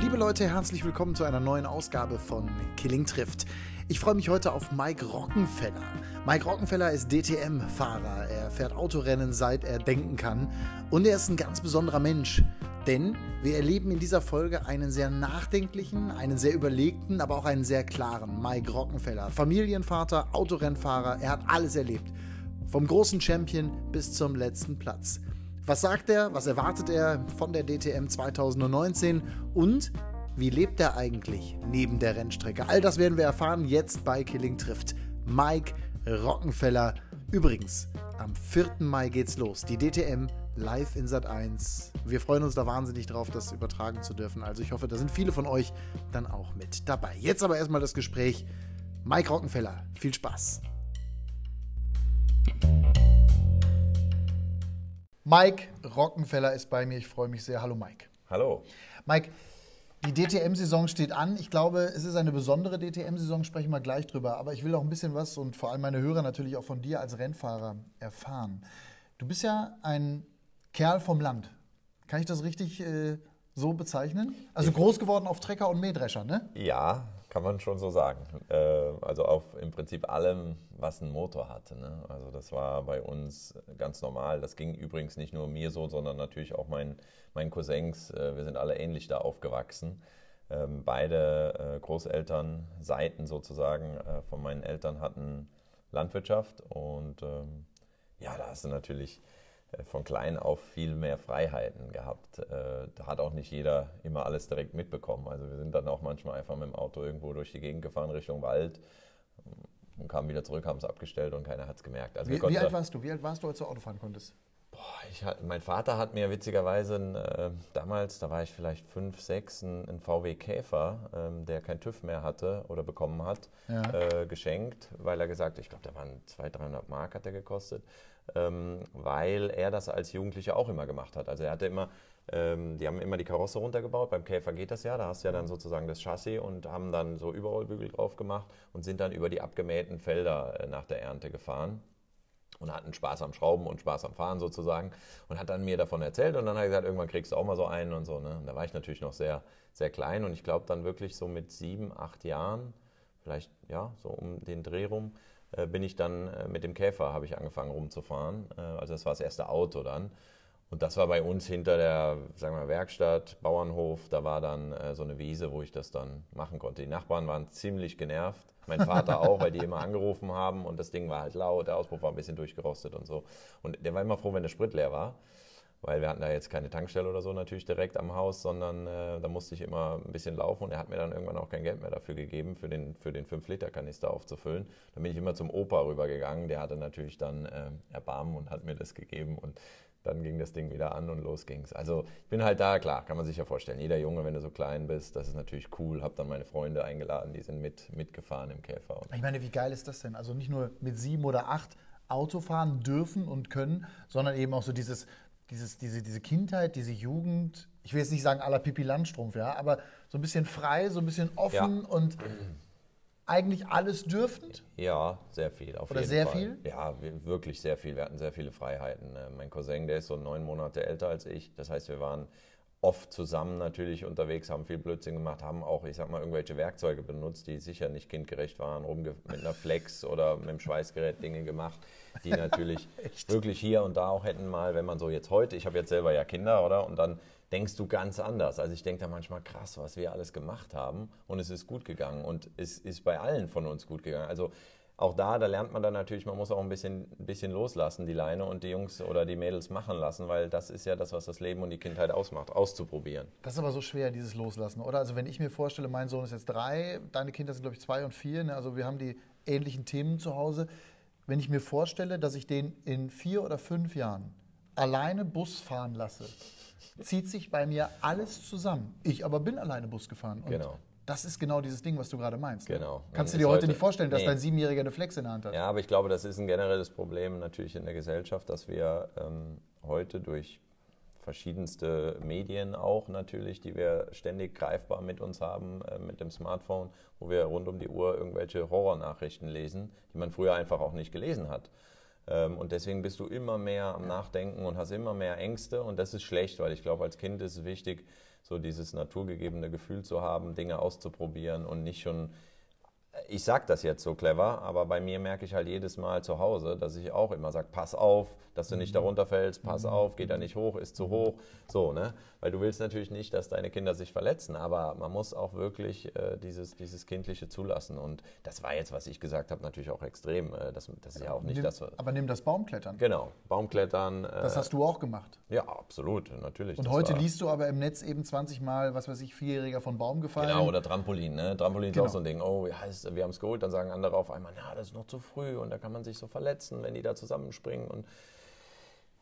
Liebe Leute, herzlich willkommen zu einer neuen Ausgabe von Killing trifft. Ich freue mich heute auf Mike Rockenfeller. Mike Rockenfeller ist DTM-Fahrer. Er fährt Autorennen seit er denken kann. Und er ist ein ganz besonderer Mensch. Denn wir erleben in dieser Folge einen sehr nachdenklichen, einen sehr überlegten, aber auch einen sehr klaren Mike Rockenfeller. Familienvater, Autorennfahrer, er hat alles erlebt. Vom großen Champion bis zum letzten Platz. Was sagt er? Was erwartet er von der DTM 2019? Und wie lebt er eigentlich neben der Rennstrecke? All das werden wir erfahren jetzt bei Killing trifft. Mike Rockenfeller. Übrigens, am 4. Mai geht's los. Die DTM live in Sat 1. Wir freuen uns da wahnsinnig drauf, das übertragen zu dürfen. Also ich hoffe, da sind viele von euch dann auch mit dabei. Jetzt aber erstmal das Gespräch. Mike Rockenfeller, viel Spaß. Mike Rockenfeller ist bei mir. Ich freue mich sehr. Hallo Mike. Hallo. Mike, die DTM-Saison steht an. Ich glaube, es ist eine besondere DTM-Saison, sprechen wir gleich drüber. Aber ich will auch ein bisschen was und vor allem meine Hörer natürlich auch von dir als Rennfahrer erfahren. Du bist ja ein Kerl vom Land. Kann ich das richtig äh, so bezeichnen? Also groß geworden auf Trecker und Mähdrescher, ne? Ja, kann man schon so sagen. Äh, also auf im Prinzip allem, was einen Motor hatte. Ne? Also das war bei uns ganz normal. Das ging übrigens nicht nur mir so, sondern natürlich auch meinen, meinen Cousins. Äh, wir sind alle ähnlich da aufgewachsen. Ähm, beide äh, Großeltern, Seiten sozusagen von meinen Eltern hatten Landwirtschaft und ähm, ja, da hast du natürlich äh, von klein auf viel mehr Freiheiten gehabt. Äh, da hat auch nicht jeder immer alles direkt mitbekommen. Also wir sind dann auch manchmal einfach mit dem Auto irgendwo durch die Gegend gefahren Richtung Wald und kamen wieder zurück, haben es abgestellt und keiner hat es gemerkt. Also wie, wie alt warst du? Wie alt warst du, als du Auto fahren konntest? Boah, ich, mein Vater hat mir witzigerweise äh, damals, da war ich vielleicht fünf, sechs, einen VW Käfer, ähm, der kein TÜV mehr hatte oder bekommen hat, ja. äh, geschenkt, weil er gesagt, hat, ich glaube, der waren 200, 300 Mark hat der gekostet ähm, weil er das als Jugendlicher auch immer gemacht hat. Also er hatte immer, die haben immer die Karosse runtergebaut, beim Käfer geht das ja, da hast du ja dann sozusagen das Chassis und haben dann so Überrollbügel drauf gemacht und sind dann über die abgemähten Felder äh, nach der Ernte gefahren und hatten Spaß am Schrauben und Spaß am Fahren sozusagen und hat dann mir davon erzählt und dann hat er gesagt, irgendwann kriegst du auch mal so einen und so. Ne? Und da war ich natürlich noch sehr, sehr klein und ich glaube dann wirklich so mit sieben, acht Jahren, vielleicht ja, so um den Dreh rum, äh, bin ich dann äh, mit dem Käfer, habe ich angefangen rumzufahren. Äh, also das war das erste Auto dann. Und das war bei uns hinter der sagen wir, Werkstatt, Bauernhof. Da war dann so eine Wiese, wo ich das dann machen konnte. Die Nachbarn waren ziemlich genervt. Mein Vater auch, weil die immer angerufen haben und das Ding war halt laut, der Auspuff war ein bisschen durchgerostet und so. Und der war immer froh, wenn der Sprit leer war weil wir hatten da jetzt keine Tankstelle oder so natürlich direkt am Haus, sondern äh, da musste ich immer ein bisschen laufen und er hat mir dann irgendwann auch kein Geld mehr dafür gegeben, für den, für den 5-Liter-Kanister aufzufüllen. Dann bin ich immer zum Opa rübergegangen, der hatte natürlich dann äh, Erbarmen und hat mir das gegeben und dann ging das Ding wieder an und los ging's. Also ich bin halt da, klar, kann man sich ja vorstellen. Jeder Junge, wenn du so klein bist, das ist natürlich cool. Hab dann meine Freunde eingeladen, die sind mit, mitgefahren im Käfer. Ich meine, wie geil ist das denn? Also nicht nur mit sieben oder acht Auto fahren dürfen und können, sondern eben auch so dieses dieses, diese, diese Kindheit, diese Jugend, ich will jetzt nicht sagen aller Pipi Landstrumpf, ja, aber so ein bisschen frei, so ein bisschen offen ja. und eigentlich alles dürfend? Ja, sehr viel. Auf Oder jeden sehr Fall. viel? Ja, wirklich sehr viel. Wir hatten sehr viele Freiheiten. Äh, mein Cousin, der ist so neun Monate älter als ich. Das heißt, wir waren oft zusammen natürlich unterwegs, haben viel Blödsinn gemacht, haben auch, ich sag mal, irgendwelche Werkzeuge benutzt, die sicher nicht kindgerecht waren, rumge mit einer Flex oder mit einem Schweißgerät Dinge gemacht, die natürlich wirklich hier und da auch hätten mal, wenn man so jetzt heute, ich habe jetzt selber ja Kinder, oder? Und dann denkst du ganz anders. Also ich denke da manchmal krass, was wir alles gemacht haben und es ist gut gegangen und es ist bei allen von uns gut gegangen. Also auch da, da lernt man dann natürlich, man muss auch ein bisschen, ein bisschen loslassen, die Leine und die Jungs oder die Mädels machen lassen, weil das ist ja das, was das Leben und die Kindheit ausmacht, auszuprobieren. Das ist aber so schwer, dieses Loslassen, oder? Also wenn ich mir vorstelle, mein Sohn ist jetzt drei, deine Kinder sind, glaube ich, zwei und vier, ne? also wir haben die ähnlichen Themen zu Hause. Wenn ich mir vorstelle, dass ich den in vier oder fünf Jahren alleine Bus fahren lasse, zieht sich bei mir alles zusammen. Ich aber bin alleine Bus gefahren. genau. Das ist genau dieses Ding, was du gerade meinst. Genau. Kannst du dir heute nicht vorstellen, dass nee. dein Siebenjähriger eine Flex in der Hand hat? Ja, aber ich glaube, das ist ein generelles Problem natürlich in der Gesellschaft, dass wir ähm, heute durch verschiedenste Medien auch natürlich, die wir ständig greifbar mit uns haben, äh, mit dem Smartphone, wo wir rund um die Uhr irgendwelche Horrornachrichten lesen, die man früher einfach auch nicht gelesen hat. Ähm, und deswegen bist du immer mehr am Nachdenken und hast immer mehr Ängste. Und das ist schlecht, weil ich glaube, als Kind ist es wichtig, so dieses naturgegebene Gefühl zu haben, Dinge auszuprobieren und nicht schon ich sage das jetzt so clever, aber bei mir merke ich halt jedes Mal zu Hause, dass ich auch immer sage, pass auf, dass du nicht mhm. darunter fällst, pass mhm. auf, geh da nicht hoch, ist zu mhm. hoch, so, ne? Weil du willst natürlich nicht, dass deine Kinder sich verletzen, aber man muss auch wirklich äh, dieses, dieses Kindliche zulassen und das war jetzt, was ich gesagt habe, natürlich auch extrem, äh, das, das ist ja auch nicht nimm, das... Aber nimm das Baumklettern. Genau, Baumklettern. Äh, das hast du auch gemacht? Ja, absolut, natürlich. Und heute liest du aber im Netz eben 20 Mal, was weiß ich, Vierjähriger von Baum gefallen. Genau, oder Trampolin, ne? Trampolin genau. ist auch so ein Ding, oh, ja, wir haben es geholt, dann sagen andere auf einmal, ja, das ist noch zu früh und da kann man sich so verletzen, wenn die da zusammenspringen und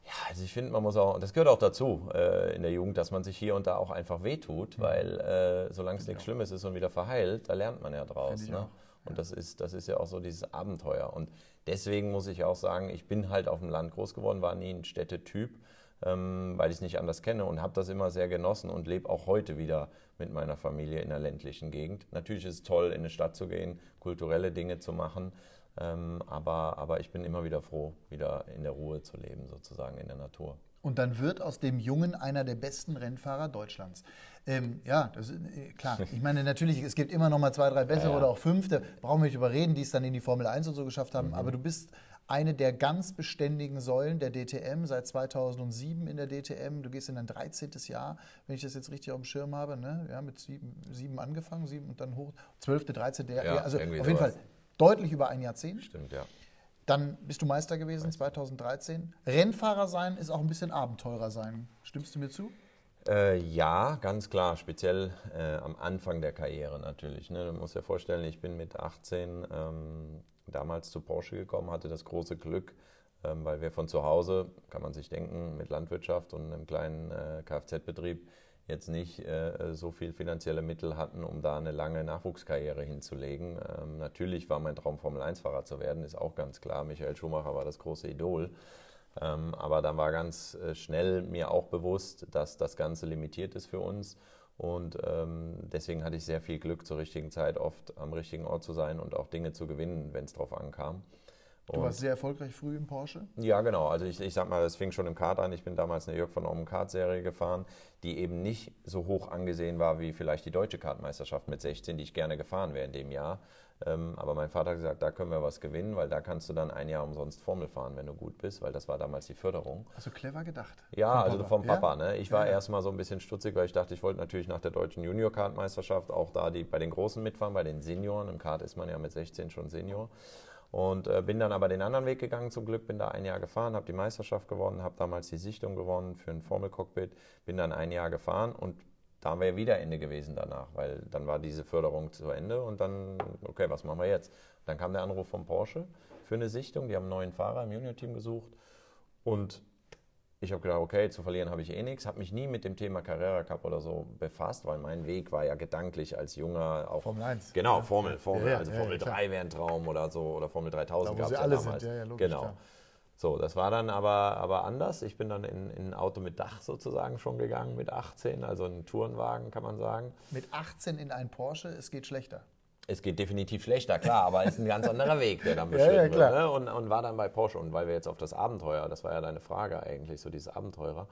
ja, also ich finde, man muss auch, das gehört auch dazu äh, in der Jugend, dass man sich hier und da auch einfach wehtut, mhm. weil äh, solange es nichts Schlimmes ist und wieder verheilt, da lernt man ja draus. Ne? Und das ist, das ist ja auch so dieses Abenteuer. Und deswegen muss ich auch sagen, ich bin halt auf dem Land groß geworden, war nie ein Städtetyp, weil ich es nicht anders kenne und habe das immer sehr genossen und lebe auch heute wieder mit meiner Familie in der ländlichen Gegend. Natürlich ist es toll, in eine Stadt zu gehen, kulturelle Dinge zu machen. Ähm, aber, aber ich bin immer wieder froh, wieder in der Ruhe zu leben, sozusagen in der Natur. Und dann wird aus dem Jungen einer der besten Rennfahrer Deutschlands. Ähm, ja, das ist äh, klar. Ich meine, natürlich, es gibt immer noch mal zwei, drei bessere ja, ja. oder auch fünf, da brauchen wir nicht überreden, die es dann in die Formel 1 und so geschafft haben. Mhm. Aber du bist eine der ganz beständigen Säulen der DTM, seit 2007 in der DTM. Du gehst in dein 13. Jahr, wenn ich das jetzt richtig auf dem Schirm habe, ne? ja, mit sieben, sieben angefangen, sieben und dann hoch, 12., 13. Ja, also auf jeden sowas. Fall deutlich über ein Jahrzehnt. Stimmt, ja. Dann bist du Meister gewesen 2013. Rennfahrer sein ist auch ein bisschen Abenteurer sein. Stimmst du mir zu? Äh, ja, ganz klar. Speziell äh, am Anfang der Karriere natürlich. Ne? Du musst dir vorstellen, ich bin mit 18 ähm, damals zu Porsche gekommen, hatte das große Glück, ähm, weil wir von zu Hause, kann man sich denken, mit Landwirtschaft und einem kleinen äh, Kfz-Betrieb jetzt nicht äh, so viel finanzielle Mittel hatten, um da eine lange Nachwuchskarriere hinzulegen. Ähm, natürlich war mein Traum, Formel-1-Fahrer zu werden, ist auch ganz klar. Michael Schumacher war das große Idol. Ähm, aber dann war ganz äh, schnell mir auch bewusst, dass das Ganze limitiert ist für uns. Und ähm, deswegen hatte ich sehr viel Glück, zur richtigen Zeit oft am richtigen Ort zu sein und auch Dinge zu gewinnen, wenn es drauf ankam. Du warst sehr erfolgreich früh im Porsche? Ja, genau. Also ich, ich sag mal, es fing schon im Kart an. Ich bin damals eine Jörg von Ormen Kart-Serie gefahren, die eben nicht so hoch angesehen war wie vielleicht die deutsche Kartmeisterschaft mit 16, die ich gerne gefahren wäre in dem Jahr. Ähm, aber mein Vater hat gesagt, da können wir was gewinnen, weil da kannst du dann ein Jahr umsonst Formel fahren, wenn du gut bist, weil das war damals die Förderung. Also clever gedacht. Ja, vom also Papa. vom Papa. Ja? Ne? Ich war ja, ja. erstmal so ein bisschen stutzig, weil ich dachte, ich wollte natürlich nach der deutschen Junior-Kartmeisterschaft auch da die, bei den Großen mitfahren, bei den Senioren. Im Kart ist man ja mit 16 schon Senior. Und äh, bin dann aber den anderen Weg gegangen zum Glück, bin da ein Jahr gefahren, habe die Meisterschaft gewonnen, habe damals die Sichtung gewonnen für ein Formelcockpit, bin dann ein Jahr gefahren und da wäre wieder Ende gewesen danach, weil dann war diese Förderung zu Ende und dann, okay, was machen wir jetzt? Dann kam der Anruf von Porsche für eine Sichtung, die haben einen neuen Fahrer im Junior-Team gesucht und ich habe gedacht, okay, zu verlieren habe ich eh nichts, habe mich nie mit dem Thema Carrera Cup oder so befasst, weil mein Weg war ja gedanklich als junger auf Formel 1. Genau, Formel, Formel, ja, also ja, Formel ja, 3 wäre ein Traum oder so oder Formel 3000 gab es ja alle damals. Sind, ja, logisch, genau. Klar. So, das war dann aber, aber anders. Ich bin dann in, in ein Auto mit Dach sozusagen schon gegangen mit 18, also ein Tourenwagen kann man sagen. Mit 18 in ein Porsche, es geht schlechter. Es geht definitiv schlechter, klar, aber es ist ein ganz anderer Weg, der dann beschritten ja, ja, wird. Ne? Und, und war dann bei Porsche. Und weil wir jetzt auf das Abenteuer, das war ja deine Frage eigentlich, so dieses Abenteurer,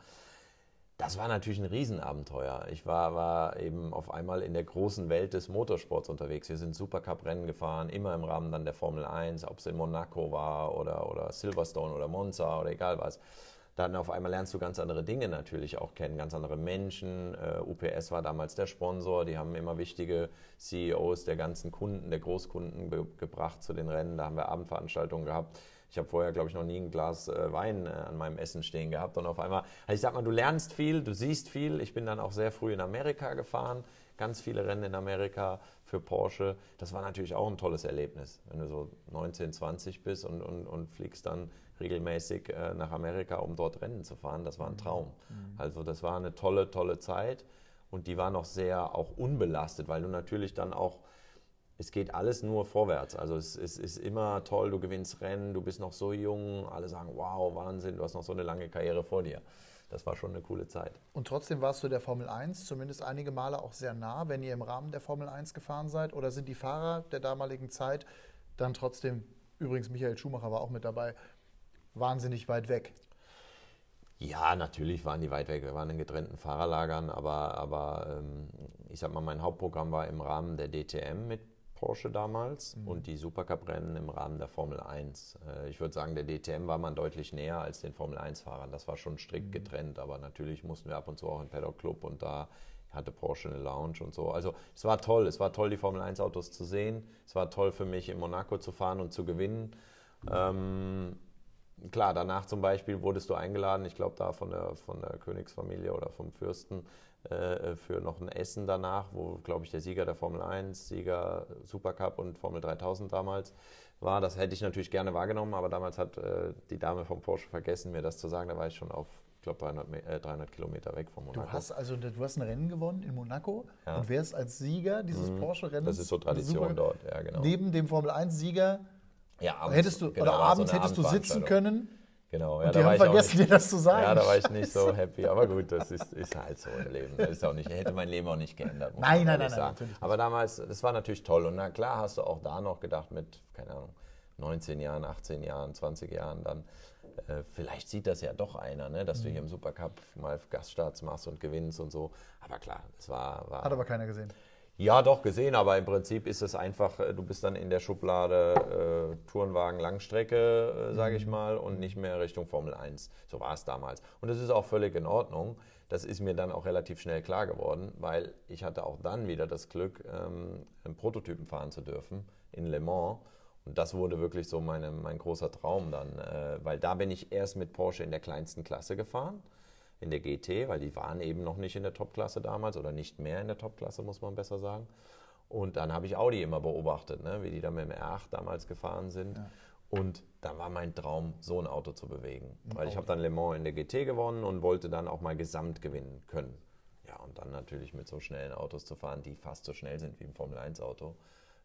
das war natürlich ein Riesenabenteuer. Ich war, war eben auf einmal in der großen Welt des Motorsports unterwegs. Wir sind Supercup-Rennen gefahren, immer im Rahmen dann der Formel 1, ob es in Monaco war oder, oder Silverstone oder Monza oder egal was dann auf einmal lernst du ganz andere Dinge natürlich auch kennen, ganz andere Menschen. Uh, UPS war damals der Sponsor, die haben immer wichtige CEOs der ganzen Kunden, der Großkunden gebracht zu den Rennen. Da haben wir Abendveranstaltungen gehabt. Ich habe vorher, glaube ich, noch nie ein Glas äh, Wein äh, an meinem Essen stehen gehabt. Und auf einmal, also ich sag mal, du lernst viel, du siehst viel. Ich bin dann auch sehr früh in Amerika gefahren, ganz viele Rennen in Amerika für Porsche. Das war natürlich auch ein tolles Erlebnis, wenn du so 19, 20 bist und, und, und fliegst dann regelmäßig äh, nach Amerika, um dort Rennen zu fahren. Das war ein mhm. Traum. Mhm. Also das war eine tolle, tolle Zeit und die war noch sehr auch unbelastet, weil du natürlich dann auch, es geht alles nur vorwärts. Also es, es ist immer toll, du gewinnst Rennen, du bist noch so jung, alle sagen, wow, Wahnsinn, du hast noch so eine lange Karriere vor dir. Das war schon eine coole Zeit. Und trotzdem warst du der Formel 1 zumindest einige Male auch sehr nah, wenn ihr im Rahmen der Formel 1 gefahren seid? Oder sind die Fahrer der damaligen Zeit dann trotzdem, übrigens Michael Schumacher war auch mit dabei, wahnsinnig weit weg. Ja, natürlich waren die weit weg. Wir waren in getrennten Fahrerlagern, aber, aber ähm, ich sag mal, mein Hauptprogramm war im Rahmen der DTM mit Porsche damals mhm. und die Supercup-Rennen im Rahmen der Formel 1. Äh, ich würde sagen, der DTM war man deutlich näher als den Formel 1-Fahrern. Das war schon strikt mhm. getrennt, aber natürlich mussten wir ab und zu auch in Paddock Club und da hatte Porsche eine Lounge und so. Also es war toll, es war toll, die Formel 1 Autos zu sehen. Es war toll für mich, in Monaco zu fahren und zu gewinnen. Ähm, klar, danach zum Beispiel wurdest du eingeladen, ich glaube da von der, von der Königsfamilie oder vom Fürsten, äh, für noch ein Essen danach, wo, glaube ich, der Sieger der Formel 1, Sieger Supercup und Formel 3000 damals war. Das hätte ich natürlich gerne wahrgenommen, aber damals hat äh, die Dame vom Porsche vergessen, mir das zu sagen. Da war ich schon auf glaube 300, äh, 300 Kilometer weg von Monaco. Du hast also du hast ein Rennen gewonnen in Monaco ja. und wärst als Sieger dieses mhm. Porsche-Rennens. Das ist so Tradition dort, ja genau. Neben dem Formel 1-Sieger ja, abends, hättest du, genau, oder abends so hättest du sitzen können. Genau, ja, und die haben vergessen, dir das zu sagen. Ja, da war ich nicht so happy. Aber gut, das ist, ist halt so im Leben. Das ist auch nicht, hätte mein Leben auch nicht geändert. Nein, nein, nein, nein, Aber damals, das war natürlich toll. Und na klar hast du auch da noch gedacht mit, keine Ahnung, 19 Jahren, 18 Jahren, 20 Jahren dann, äh, vielleicht sieht das ja doch einer, ne, dass mhm. du hier im Supercup mal Gaststarts machst und gewinnst und so. Aber klar, das war, war. Hat aber keiner gesehen. Ja, doch gesehen, aber im Prinzip ist es einfach, äh, du bist dann in der Schublade äh, Tourenwagen Langstrecke, äh, sage ich mhm. mal, und nicht mehr Richtung Formel 1. So war es damals. Und das ist auch völlig in Ordnung. Das ist mir dann auch relativ schnell klar geworden, weil ich hatte auch dann wieder das Glück, ähm, einen Prototypen fahren zu dürfen in Le Mans. Und das wurde wirklich so meine, mein großer Traum dann, äh, weil da bin ich erst mit Porsche in der kleinsten Klasse gefahren, in der GT, weil die waren eben noch nicht in der Topklasse damals oder nicht mehr in der Topklasse, muss man besser sagen. Und dann habe ich Audi immer beobachtet, ne, wie die da mit dem R8 damals gefahren sind. Ja. Und da war mein Traum, so ein Auto zu bewegen. Weil ich habe dann Le Mans in der GT gewonnen und wollte dann auch mal Gesamt gewinnen können. Ja, und dann natürlich mit so schnellen Autos zu fahren, die fast so schnell sind wie ein Formel-1-Auto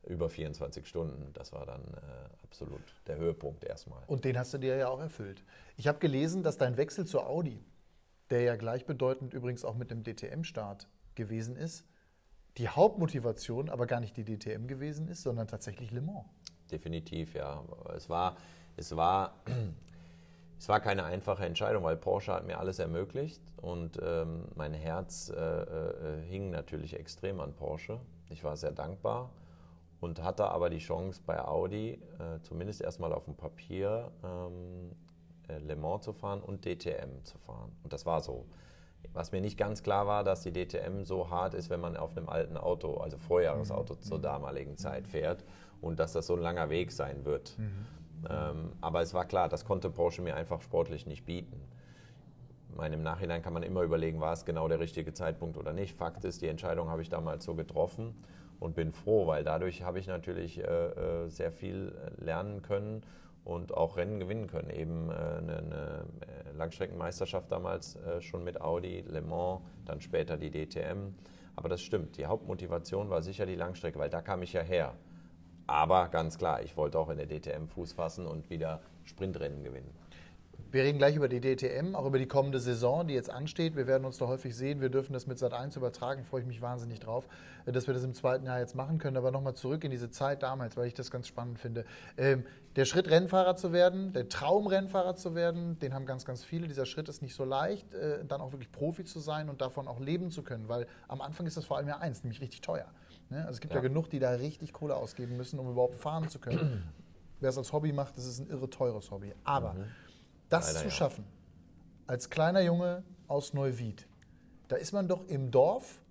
über 24 Stunden. Das war dann äh, absolut der Höhepunkt erstmal. Und den hast du dir ja auch erfüllt. Ich habe gelesen, dass dein Wechsel zur Audi, der ja gleichbedeutend übrigens auch mit dem DTM-Start gewesen ist, die Hauptmotivation aber gar nicht die DTM gewesen ist, sondern tatsächlich Le Mans. Definitiv, ja. Es war, es war, es war keine einfache Entscheidung, weil Porsche hat mir alles ermöglicht und ähm, mein Herz äh, äh, hing natürlich extrem an Porsche. Ich war sehr dankbar und hatte aber die Chance bei Audi, äh, zumindest erstmal auf dem Papier, ähm, äh, Le Mans zu fahren und DTM zu fahren. Und das war so. Was mir nicht ganz klar war, dass die DTM so hart ist, wenn man auf einem alten Auto, also Vorjahresauto mhm. zur mhm. damaligen Zeit fährt und dass das so ein langer Weg sein wird. Mhm. Ähm, aber es war klar, das konnte Porsche mir einfach sportlich nicht bieten. Meine, Im Nachhinein kann man immer überlegen, war es genau der richtige Zeitpunkt oder nicht. Fakt ist, die Entscheidung habe ich damals so getroffen und bin froh, weil dadurch habe ich natürlich äh, äh, sehr viel lernen können und auch Rennen gewinnen können. Eben äh, eine, eine, äh, Langstreckenmeisterschaft damals äh, schon mit Audi, Le Mans, dann später die DTM. Aber das stimmt, die Hauptmotivation war sicher die Langstrecke, weil da kam ich ja her. Aber ganz klar, ich wollte auch in der DTM Fuß fassen und wieder Sprintrennen gewinnen. Wir reden gleich über die DTM, auch über die kommende Saison, die jetzt ansteht. Wir werden uns da häufig sehen. Wir dürfen das mit Sat 1 übertragen. Freue ich mich wahnsinnig drauf, äh, dass wir das im zweiten Jahr jetzt machen können. Aber nochmal zurück in diese Zeit damals, weil ich das ganz spannend finde. Ähm, der Schritt, Rennfahrer zu werden, der Traum, Rennfahrer zu werden, den haben ganz, ganz viele. Dieser Schritt ist nicht so leicht, äh, dann auch wirklich Profi zu sein und davon auch leben zu können. Weil am Anfang ist das vor allem ja eins, nämlich richtig teuer. Ne? Also es gibt ja. ja genug, die da richtig Kohle ausgeben müssen, um überhaupt fahren zu können. Wer es als Hobby macht, das ist ein irre teures Hobby. Aber mhm. Das Leider, zu schaffen, als kleiner Junge aus Neuwied, da ist man doch im Dorf,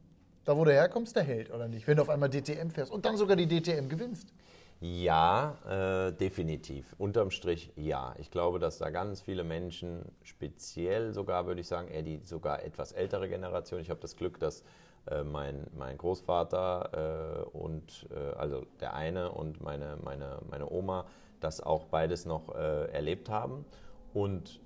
da wo du herkommst, der Held, oder nicht? Wenn du auf einmal DTM fährst und dann sogar die DTM gewinnst. Ja, äh, definitiv. Unterm Strich ja. Ich glaube, dass da ganz viele Menschen, speziell sogar, würde ich sagen, eher die sogar etwas ältere Generation, ich habe das Glück, dass äh, mein, mein Großvater äh, und äh, also der eine und meine, meine, meine Oma das auch beides noch äh, erlebt haben. Und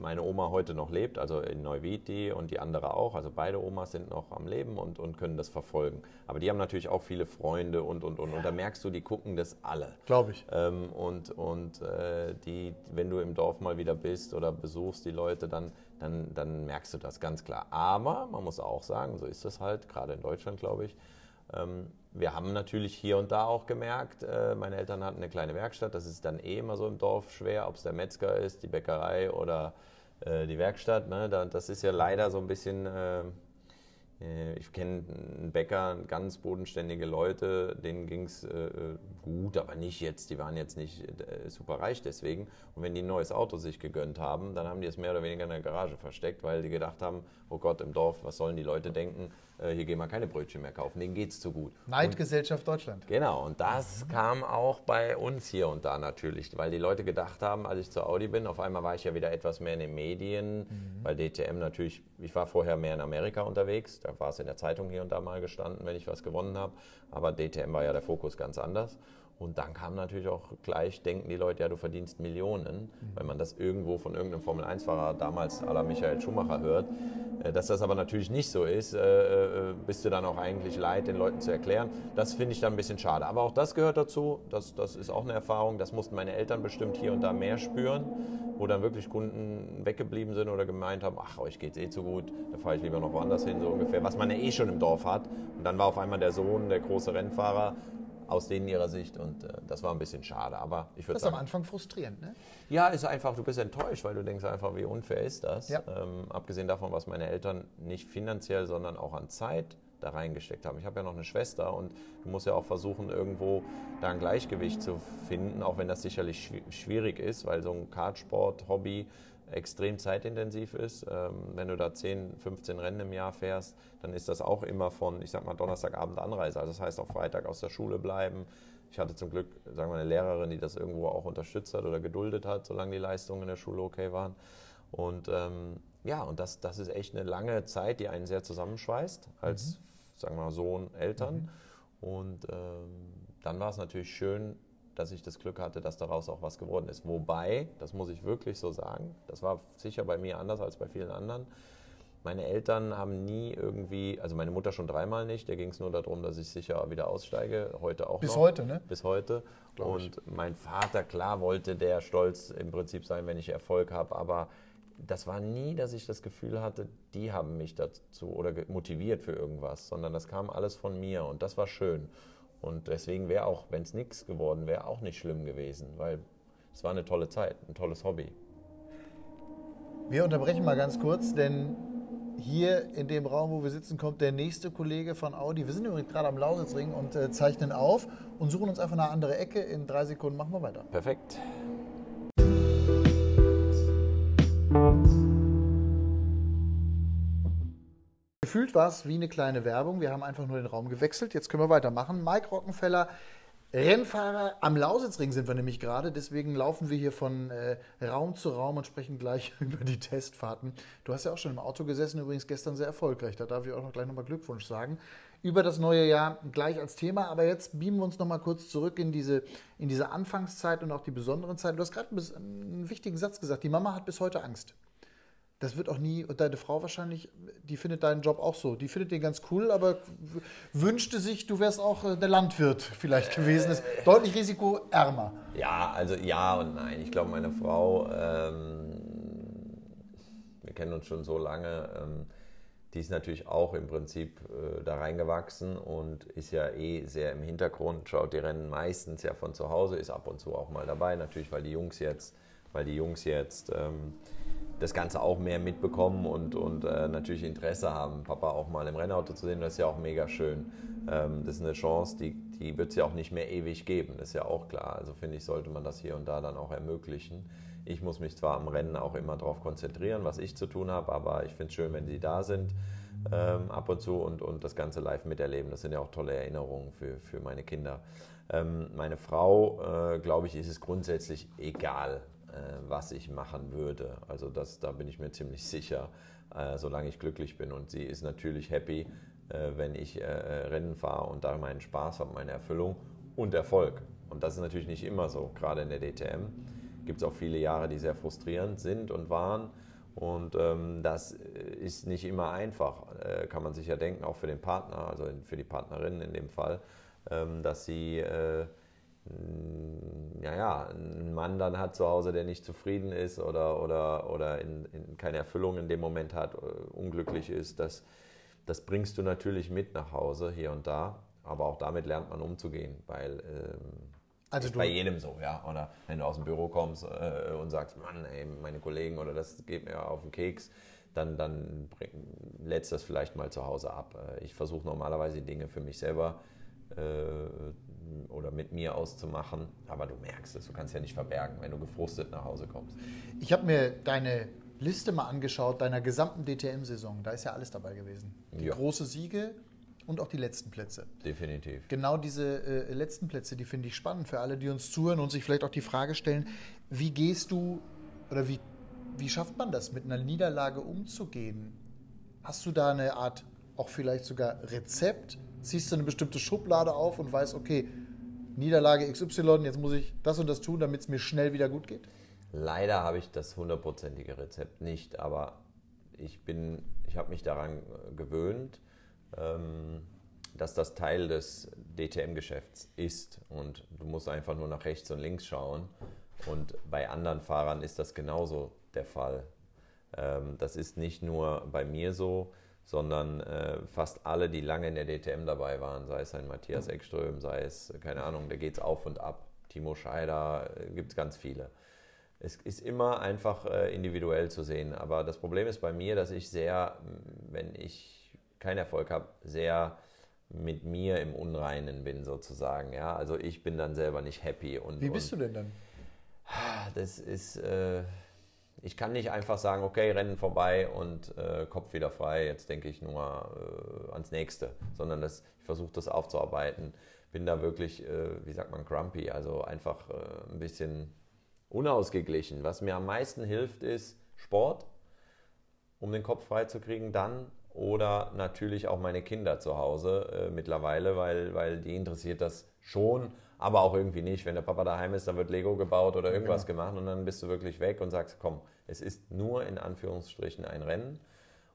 meine Oma heute noch lebt, also in Neuwied und die andere auch. Also beide Omas sind noch am Leben und, und können das verfolgen. Aber die haben natürlich auch viele Freunde und, und, und. Ja. Und da merkst du, die gucken das alle. Glaube ich. Ähm, und und äh, die, wenn du im Dorf mal wieder bist oder besuchst die Leute, dann, dann, dann merkst du das ganz klar. Aber man muss auch sagen, so ist das halt, gerade in Deutschland, glaube ich, wir haben natürlich hier und da auch gemerkt, äh, meine Eltern hatten eine kleine Werkstatt, das ist dann eh immer so im Dorf schwer, ob es der Metzger ist, die Bäckerei oder äh, die Werkstatt. Ne? das ist ja leider so ein bisschen äh, ich kenne einen Bäcker, ganz bodenständige Leute, denen ging es gut, aber nicht jetzt, die waren jetzt nicht super reich deswegen. Und wenn die ein neues Auto sich gegönnt haben, dann haben die es mehr oder weniger in der Garage versteckt, weil die gedacht haben, oh Gott, im Dorf, was sollen die Leute denken, äh, hier gehen wir keine Brötchen mehr kaufen, denen geht es zu gut. Neidgesellschaft Deutschland. Genau, und das mhm. kam auch bei uns hier und da natürlich, weil die Leute gedacht haben, als ich zur Audi bin, auf einmal war ich ja wieder etwas mehr in den Medien, mhm. weil DTM natürlich, ich war vorher mehr in Amerika unterwegs, da war es in der Zeitung hier und da mal gestanden, wenn ich was gewonnen habe, aber DTM war ja der Fokus ganz anders. Und dann kam natürlich auch gleich, denken die Leute, ja, du verdienst Millionen, mhm. weil man das irgendwo von irgendeinem Formel-1-Fahrer damals à la Michael Schumacher hört. Äh, dass das aber natürlich nicht so ist, äh, äh, bist du dann auch eigentlich leid, den Leuten zu erklären. Das finde ich dann ein bisschen schade. Aber auch das gehört dazu. Das, das ist auch eine Erfahrung. Das mussten meine Eltern bestimmt hier und da mehr spüren, wo dann wirklich Kunden weggeblieben sind oder gemeint haben, ach, euch geht es eh zu gut, da fahre ich lieber noch woanders hin, so ungefähr. Was man ja eh schon im Dorf hat. Und dann war auf einmal der Sohn, der große Rennfahrer, aus denen ihrer Sicht und äh, das war ein bisschen schade. Aber ich würde Das ist am Anfang frustrierend, ne? Ja, ist einfach, du bist enttäuscht, weil du denkst einfach, wie unfair ist das? Ja. Ähm, abgesehen davon, was meine Eltern nicht finanziell, sondern auch an Zeit da reingesteckt haben. Ich habe ja noch eine Schwester und du musst ja auch versuchen, irgendwo da ein Gleichgewicht zu finden, auch wenn das sicherlich schwierig ist, weil so ein Kartsport-Hobby extrem zeitintensiv ist. Ähm, wenn du da 10, 15 Rennen im Jahr fährst, dann ist das auch immer von, ich sag mal, Donnerstagabend Anreise. Also das heißt auch Freitag aus der Schule bleiben. Ich hatte zum Glück, sagen wir, eine Lehrerin, die das irgendwo auch unterstützt hat oder geduldet hat, solange die Leistungen in der Schule okay waren. Und ähm, ja, und das, das ist echt eine lange Zeit, die einen sehr zusammenschweißt, als, mhm. sagen wir mal, Sohn, Eltern. Mhm. Und ähm, dann war es natürlich schön, dass ich das Glück hatte, dass daraus auch was geworden ist. Wobei, das muss ich wirklich so sagen, das war sicher bei mir anders als bei vielen anderen. Meine Eltern haben nie irgendwie, also meine Mutter schon dreimal nicht, da ging es nur darum, dass ich sicher wieder aussteige, heute auch Bis noch. Bis heute, ne? Bis heute. Glaub Und ich. mein Vater, klar, wollte der stolz im Prinzip sein, wenn ich Erfolg habe, aber das war nie, dass ich das Gefühl hatte, die haben mich dazu oder motiviert für irgendwas, sondern das kam alles von mir und das war schön. Und deswegen wäre auch, wenn es nichts geworden wäre, auch nicht schlimm gewesen, weil es war eine tolle Zeit, ein tolles Hobby. Wir unterbrechen mal ganz kurz, denn hier in dem Raum, wo wir sitzen, kommt der nächste Kollege von Audi. Wir sind übrigens gerade am Lausitzring und äh, zeichnen auf und suchen uns einfach eine andere Ecke. In drei Sekunden machen wir weiter. Perfekt. Gefühlt war es wie eine kleine Werbung. Wir haben einfach nur den Raum gewechselt. Jetzt können wir weitermachen. Mike Rockenfeller, Rennfahrer am Lausitzring sind wir nämlich gerade. Deswegen laufen wir hier von äh, Raum zu Raum und sprechen gleich über die Testfahrten. Du hast ja auch schon im Auto gesessen, übrigens gestern sehr erfolgreich. Da darf ich auch noch gleich nochmal Glückwunsch sagen. Über das neue Jahr gleich als Thema. Aber jetzt beamen wir uns nochmal kurz zurück in diese, in diese Anfangszeit und auch die besonderen Zeiten. Du hast gerade einen wichtigen Satz gesagt. Die Mama hat bis heute Angst das wird auch nie, und deine Frau wahrscheinlich, die findet deinen Job auch so. Die findet den ganz cool, aber wünschte sich, du wärst auch äh, der Landwirt vielleicht gewesen. Ist deutlich risikoärmer. Ja, also ja und nein. Ich glaube, meine Frau, ähm, wir kennen uns schon so lange, ähm, die ist natürlich auch im Prinzip äh, da reingewachsen und ist ja eh sehr im Hintergrund, schaut die Rennen meistens ja von zu Hause, ist ab und zu auch mal dabei, natürlich, weil die Jungs jetzt, weil die Jungs jetzt ähm, das Ganze auch mehr mitbekommen und, und äh, natürlich Interesse haben, Papa auch mal im Rennauto zu sehen. Das ist ja auch mega schön. Ähm, das ist eine Chance, die, die wird es ja auch nicht mehr ewig geben, das ist ja auch klar. Also finde ich, sollte man das hier und da dann auch ermöglichen. Ich muss mich zwar am Rennen auch immer darauf konzentrieren, was ich zu tun habe, aber ich finde es schön, wenn sie da sind ähm, ab und zu und, und das Ganze live miterleben. Das sind ja auch tolle Erinnerungen für, für meine Kinder. Ähm, meine Frau, äh, glaube ich, ist es grundsätzlich egal, was ich machen würde. Also das, da bin ich mir ziemlich sicher, äh, solange ich glücklich bin. Und sie ist natürlich happy, äh, wenn ich Rennen fahre und da meinen Spaß habe, meine Erfüllung und Erfolg. Und das ist natürlich nicht immer so. Gerade in der DTM gibt es auch viele Jahre, die sehr frustrierend sind und waren. Und ähm, das ist nicht immer einfach, äh, kann man sich ja denken, auch für den Partner, also für die Partnerin in dem Fall, ähm, dass sie äh, ja, ja, ein Mann dann hat zu Hause, der nicht zufrieden ist oder, oder, oder in, in keine Erfüllung in dem Moment hat, äh, unglücklich ist, das, das bringst du natürlich mit nach Hause hier und da. Aber auch damit lernt man umzugehen, weil ähm, also ist bei jedem so, ja. Oder wenn du aus dem Büro kommst äh, und sagst, Mann, ey, meine Kollegen oder das geht mir auf den Keks, dann, dann lädst das vielleicht mal zu Hause ab. Äh, ich versuche normalerweise die Dinge für mich selber äh, oder mit mir auszumachen, aber du merkst es, du kannst ja nicht verbergen, wenn du gefrustet nach Hause kommst. Ich habe mir deine Liste mal angeschaut, deiner gesamten DTM-Saison. Da ist ja alles dabei gewesen. Die ja. große Siege, und auch die letzten Plätze. Definitiv. Genau diese äh, letzten Plätze, die finde ich spannend für alle, die uns zuhören und sich vielleicht auch die Frage stellen, wie gehst du oder wie, wie schafft man das, mit einer Niederlage umzugehen? Hast du da eine Art, auch vielleicht sogar Rezept? Ziehst du eine bestimmte Schublade auf und weißt, okay, Niederlage XY, jetzt muss ich das und das tun, damit es mir schnell wieder gut geht? Leider habe ich das hundertprozentige Rezept nicht, aber ich bin, ich habe mich daran gewöhnt, ähm, dass das Teil des DTM-Geschäfts ist und du musst einfach nur nach rechts und links schauen. Und bei anderen Fahrern ist das genauso der Fall. Ähm, das ist nicht nur bei mir so, sondern äh, fast alle, die lange in der DTM dabei waren, sei es ein Matthias Eckström, sei es, keine Ahnung, da geht es auf und ab. Timo Scheider, äh, gibt es ganz viele. Es ist immer einfach äh, individuell zu sehen. Aber das Problem ist bei mir, dass ich sehr, wenn ich keinen Erfolg habe, sehr mit mir im Unreinen bin sozusagen. Ja? Also ich bin dann selber nicht happy. Und, Wie bist und, du denn dann? Das ist, äh, ich kann nicht einfach sagen, okay, Rennen vorbei und äh, Kopf wieder frei, jetzt denke ich nur äh, ans nächste, sondern das, ich versuche das aufzuarbeiten. Bin da wirklich, äh, wie sagt man, grumpy, also einfach äh, ein bisschen unausgeglichen. Was mir am meisten hilft, ist Sport, um den Kopf frei zu kriegen, dann oder natürlich auch meine Kinder zu Hause äh, mittlerweile, weil, weil die interessiert das schon, aber auch irgendwie nicht. Wenn der Papa daheim ist, dann wird Lego gebaut oder irgendwas genau. gemacht und dann bist du wirklich weg und sagst, komm, es ist nur in Anführungsstrichen ein Rennen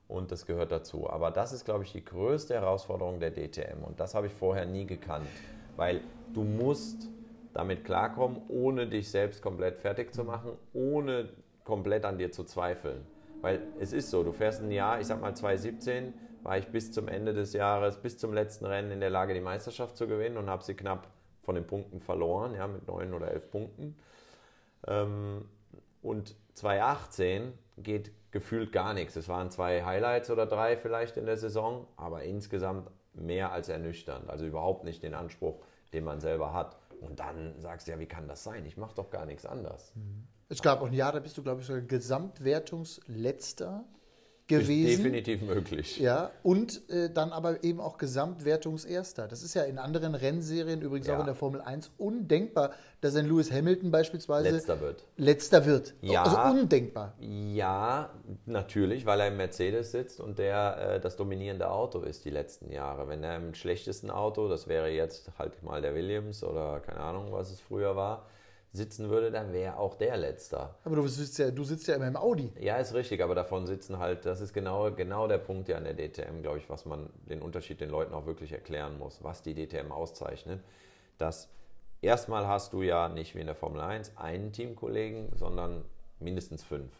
und das gehört dazu. Aber das ist, glaube ich, die größte Herausforderung der DTM und das habe ich vorher nie gekannt, weil du musst damit klarkommen, ohne dich selbst komplett fertig zu machen, ohne komplett an dir zu zweifeln. Weil es ist so, du fährst ein Jahr, ich sag mal 2017, war ich bis zum Ende des Jahres, bis zum letzten Rennen in der Lage, die Meisterschaft zu gewinnen und habe sie knapp von den Punkten verloren, ja, mit neun oder elf Punkten. Ähm, und 2018 geht gefühlt gar nichts. Es waren zwei Highlights oder drei vielleicht in der Saison, aber insgesamt mehr als ernüchternd. Also überhaupt nicht den Anspruch, den man selber hat. Und dann sagst du ja, wie kann das sein? Ich mache doch gar nichts anders. Mhm. Es gab auch ein Jahr, da bist du, glaube ich, sogar Gesamtwertungsletzter gewesen. Ist definitiv möglich. Ja, und äh, dann aber eben auch Gesamtwertungserster. Das ist ja in anderen Rennserien, übrigens ja. auch in der Formel 1, undenkbar, dass ein Lewis Hamilton beispielsweise letzter wird. Letzter wird. Ja, also undenkbar. Ja, natürlich, weil er im Mercedes sitzt und der äh, das dominierende Auto ist die letzten Jahre. Wenn er im schlechtesten Auto, das wäre jetzt halt mal der Williams oder keine Ahnung, was es früher war, sitzen würde, dann wäre auch der Letzter. Aber du sitzt, ja, du sitzt ja immer im Audi. Ja, ist richtig, aber davon sitzen halt, das ist genau, genau der Punkt ja an der DTM, glaube ich, was man den Unterschied den Leuten auch wirklich erklären muss, was die DTM auszeichnet. Dass erstmal hast du ja nicht wie in der Formel 1 einen Teamkollegen, sondern mindestens fünf,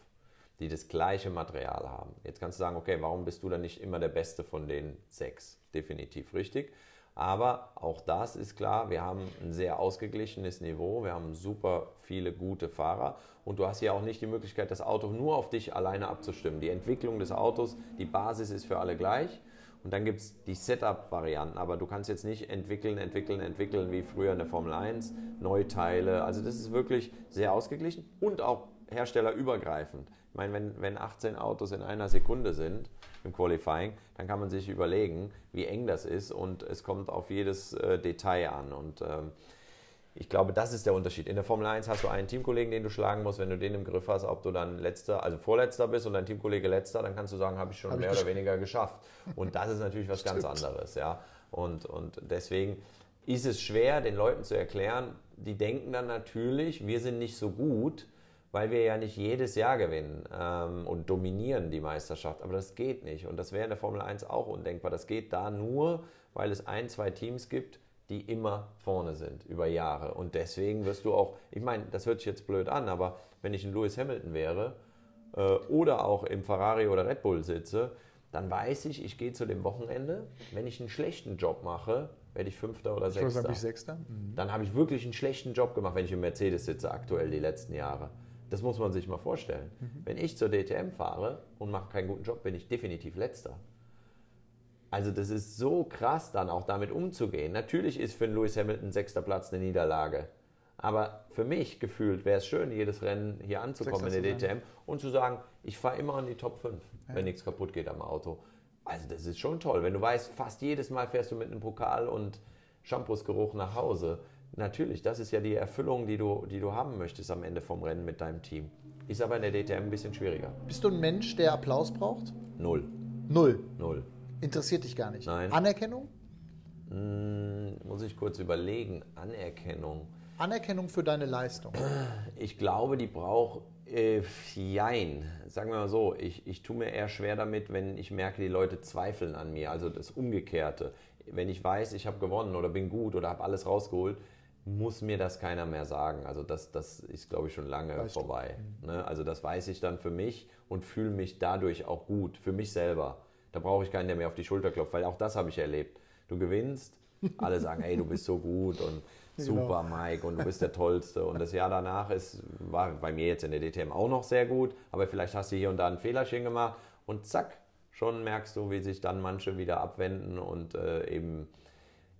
die das gleiche Material haben. Jetzt kannst du sagen, okay, warum bist du dann nicht immer der Beste von den sechs? Definitiv richtig. Aber auch das ist klar, wir haben ein sehr ausgeglichenes Niveau, wir haben super viele gute Fahrer und du hast ja auch nicht die Möglichkeit, das Auto nur auf dich alleine abzustimmen. Die Entwicklung des Autos, die Basis ist für alle gleich. Und dann gibt es die Setup-Varianten, aber du kannst jetzt nicht entwickeln, entwickeln, entwickeln wie früher in der Formel 1, Neuteile. Also das ist wirklich sehr ausgeglichen und auch herstellerübergreifend. Ich meine, wenn, wenn 18 Autos in einer Sekunde sind, im Qualifying, dann kann man sich überlegen, wie eng das ist und es kommt auf jedes äh, Detail an. Und ähm, ich glaube, das ist der Unterschied. In der Formel 1 hast du einen Teamkollegen, den du schlagen musst. Wenn du den im Griff hast, ob du dann letzter, also vorletzter bist und dein Teamkollege letzter, dann kannst du sagen, habe ich schon hab mehr ich oder weniger geschafft. Und das ist natürlich was ganz anderes. Ja? Und, und deswegen ist es schwer, den Leuten zu erklären, die denken dann natürlich, wir sind nicht so gut, weil wir ja nicht jedes Jahr gewinnen ähm, und dominieren die Meisterschaft. Aber das geht nicht. Und das wäre in der Formel 1 auch undenkbar. Das geht da nur, weil es ein, zwei Teams gibt, die immer vorne sind über Jahre. Und deswegen wirst du auch, ich meine, das hört sich jetzt blöd an, aber wenn ich ein Lewis Hamilton wäre äh, oder auch im Ferrari oder Red Bull sitze, dann weiß ich, ich gehe zu dem Wochenende. Wenn ich einen schlechten Job mache, werde ich Fünfter oder Sechster. Ich sagen, ich Sechster. Mhm. Dann habe ich wirklich einen schlechten Job gemacht, wenn ich im Mercedes sitze, aktuell die letzten Jahre. Das muss man sich mal vorstellen. Mhm. Wenn ich zur DTM fahre und mache keinen guten Job, bin ich definitiv Letzter. Also das ist so krass, dann auch damit umzugehen. Natürlich ist für einen Lewis Hamilton sechster Platz eine Niederlage. Aber für mich gefühlt wäre es schön, jedes Rennen hier anzukommen in der DTM und zu sagen, ich fahre immer in die Top 5, ja. wenn nichts kaputt geht am Auto. Also das ist schon toll, wenn du weißt, fast jedes Mal fährst du mit einem Pokal und Shampoosgeruch nach Hause. Natürlich, das ist ja die Erfüllung, die du, die du haben möchtest am Ende vom Rennen mit deinem Team. Ist aber in der DTM ein bisschen schwieriger. Bist du ein Mensch, der Applaus braucht? Null. Null? Null. Interessiert dich gar nicht? Nein. Anerkennung? Hm, muss ich kurz überlegen. Anerkennung. Anerkennung für deine Leistung? Ich glaube, die braucht äh, jein. Sagen wir mal so, ich, ich tue mir eher schwer damit, wenn ich merke, die Leute zweifeln an mir. Also das Umgekehrte. Wenn ich weiß, ich habe gewonnen oder bin gut oder habe alles rausgeholt, muss mir das keiner mehr sagen. Also das, das ist, glaube ich, schon lange weißt vorbei. Mhm. Ne? Also das weiß ich dann für mich und fühle mich dadurch auch gut, für mich selber. Da brauche ich keinen, der mir auf die Schulter klopft, weil auch das habe ich erlebt. Du gewinnst, alle sagen, ey, du bist so gut und genau. super, genau. Mike, und du bist der Tollste. Und das Jahr danach ist, war bei mir jetzt in der DTM auch noch sehr gut, aber vielleicht hast du hier und da ein Fehlerchen gemacht und zack, schon merkst du, wie sich dann manche wieder abwenden und äh, eben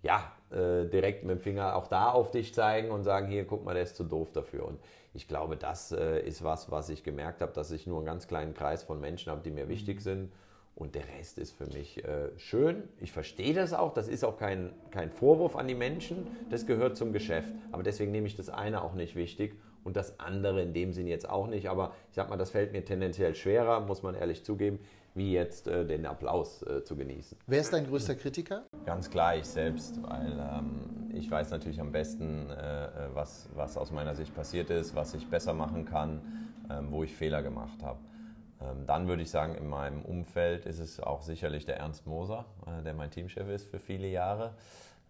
ja, äh, direkt mit dem Finger auch da auf dich zeigen und sagen, hier, guck mal, der ist zu doof dafür. Und ich glaube, das äh, ist was, was ich gemerkt habe, dass ich nur einen ganz kleinen Kreis von Menschen habe, die mir wichtig mhm. sind und der Rest ist für mich äh, schön. Ich verstehe das auch. Das ist auch kein, kein Vorwurf an die Menschen. Das gehört zum Geschäft. Aber deswegen nehme ich das eine auch nicht wichtig und das andere in dem Sinn jetzt auch nicht. Aber ich sag mal, das fällt mir tendenziell schwerer, muss man ehrlich zugeben, wie jetzt äh, den Applaus äh, zu genießen. Wer ist dein größter Kritiker? Ganz klar ich selbst, weil ähm, ich weiß natürlich am besten, äh, äh, was, was aus meiner Sicht passiert ist, was ich besser machen kann, ähm, wo ich Fehler gemacht habe. Ähm, dann würde ich sagen, in meinem Umfeld ist es auch sicherlich der Ernst Moser, äh, der mein Teamchef ist für viele Jahre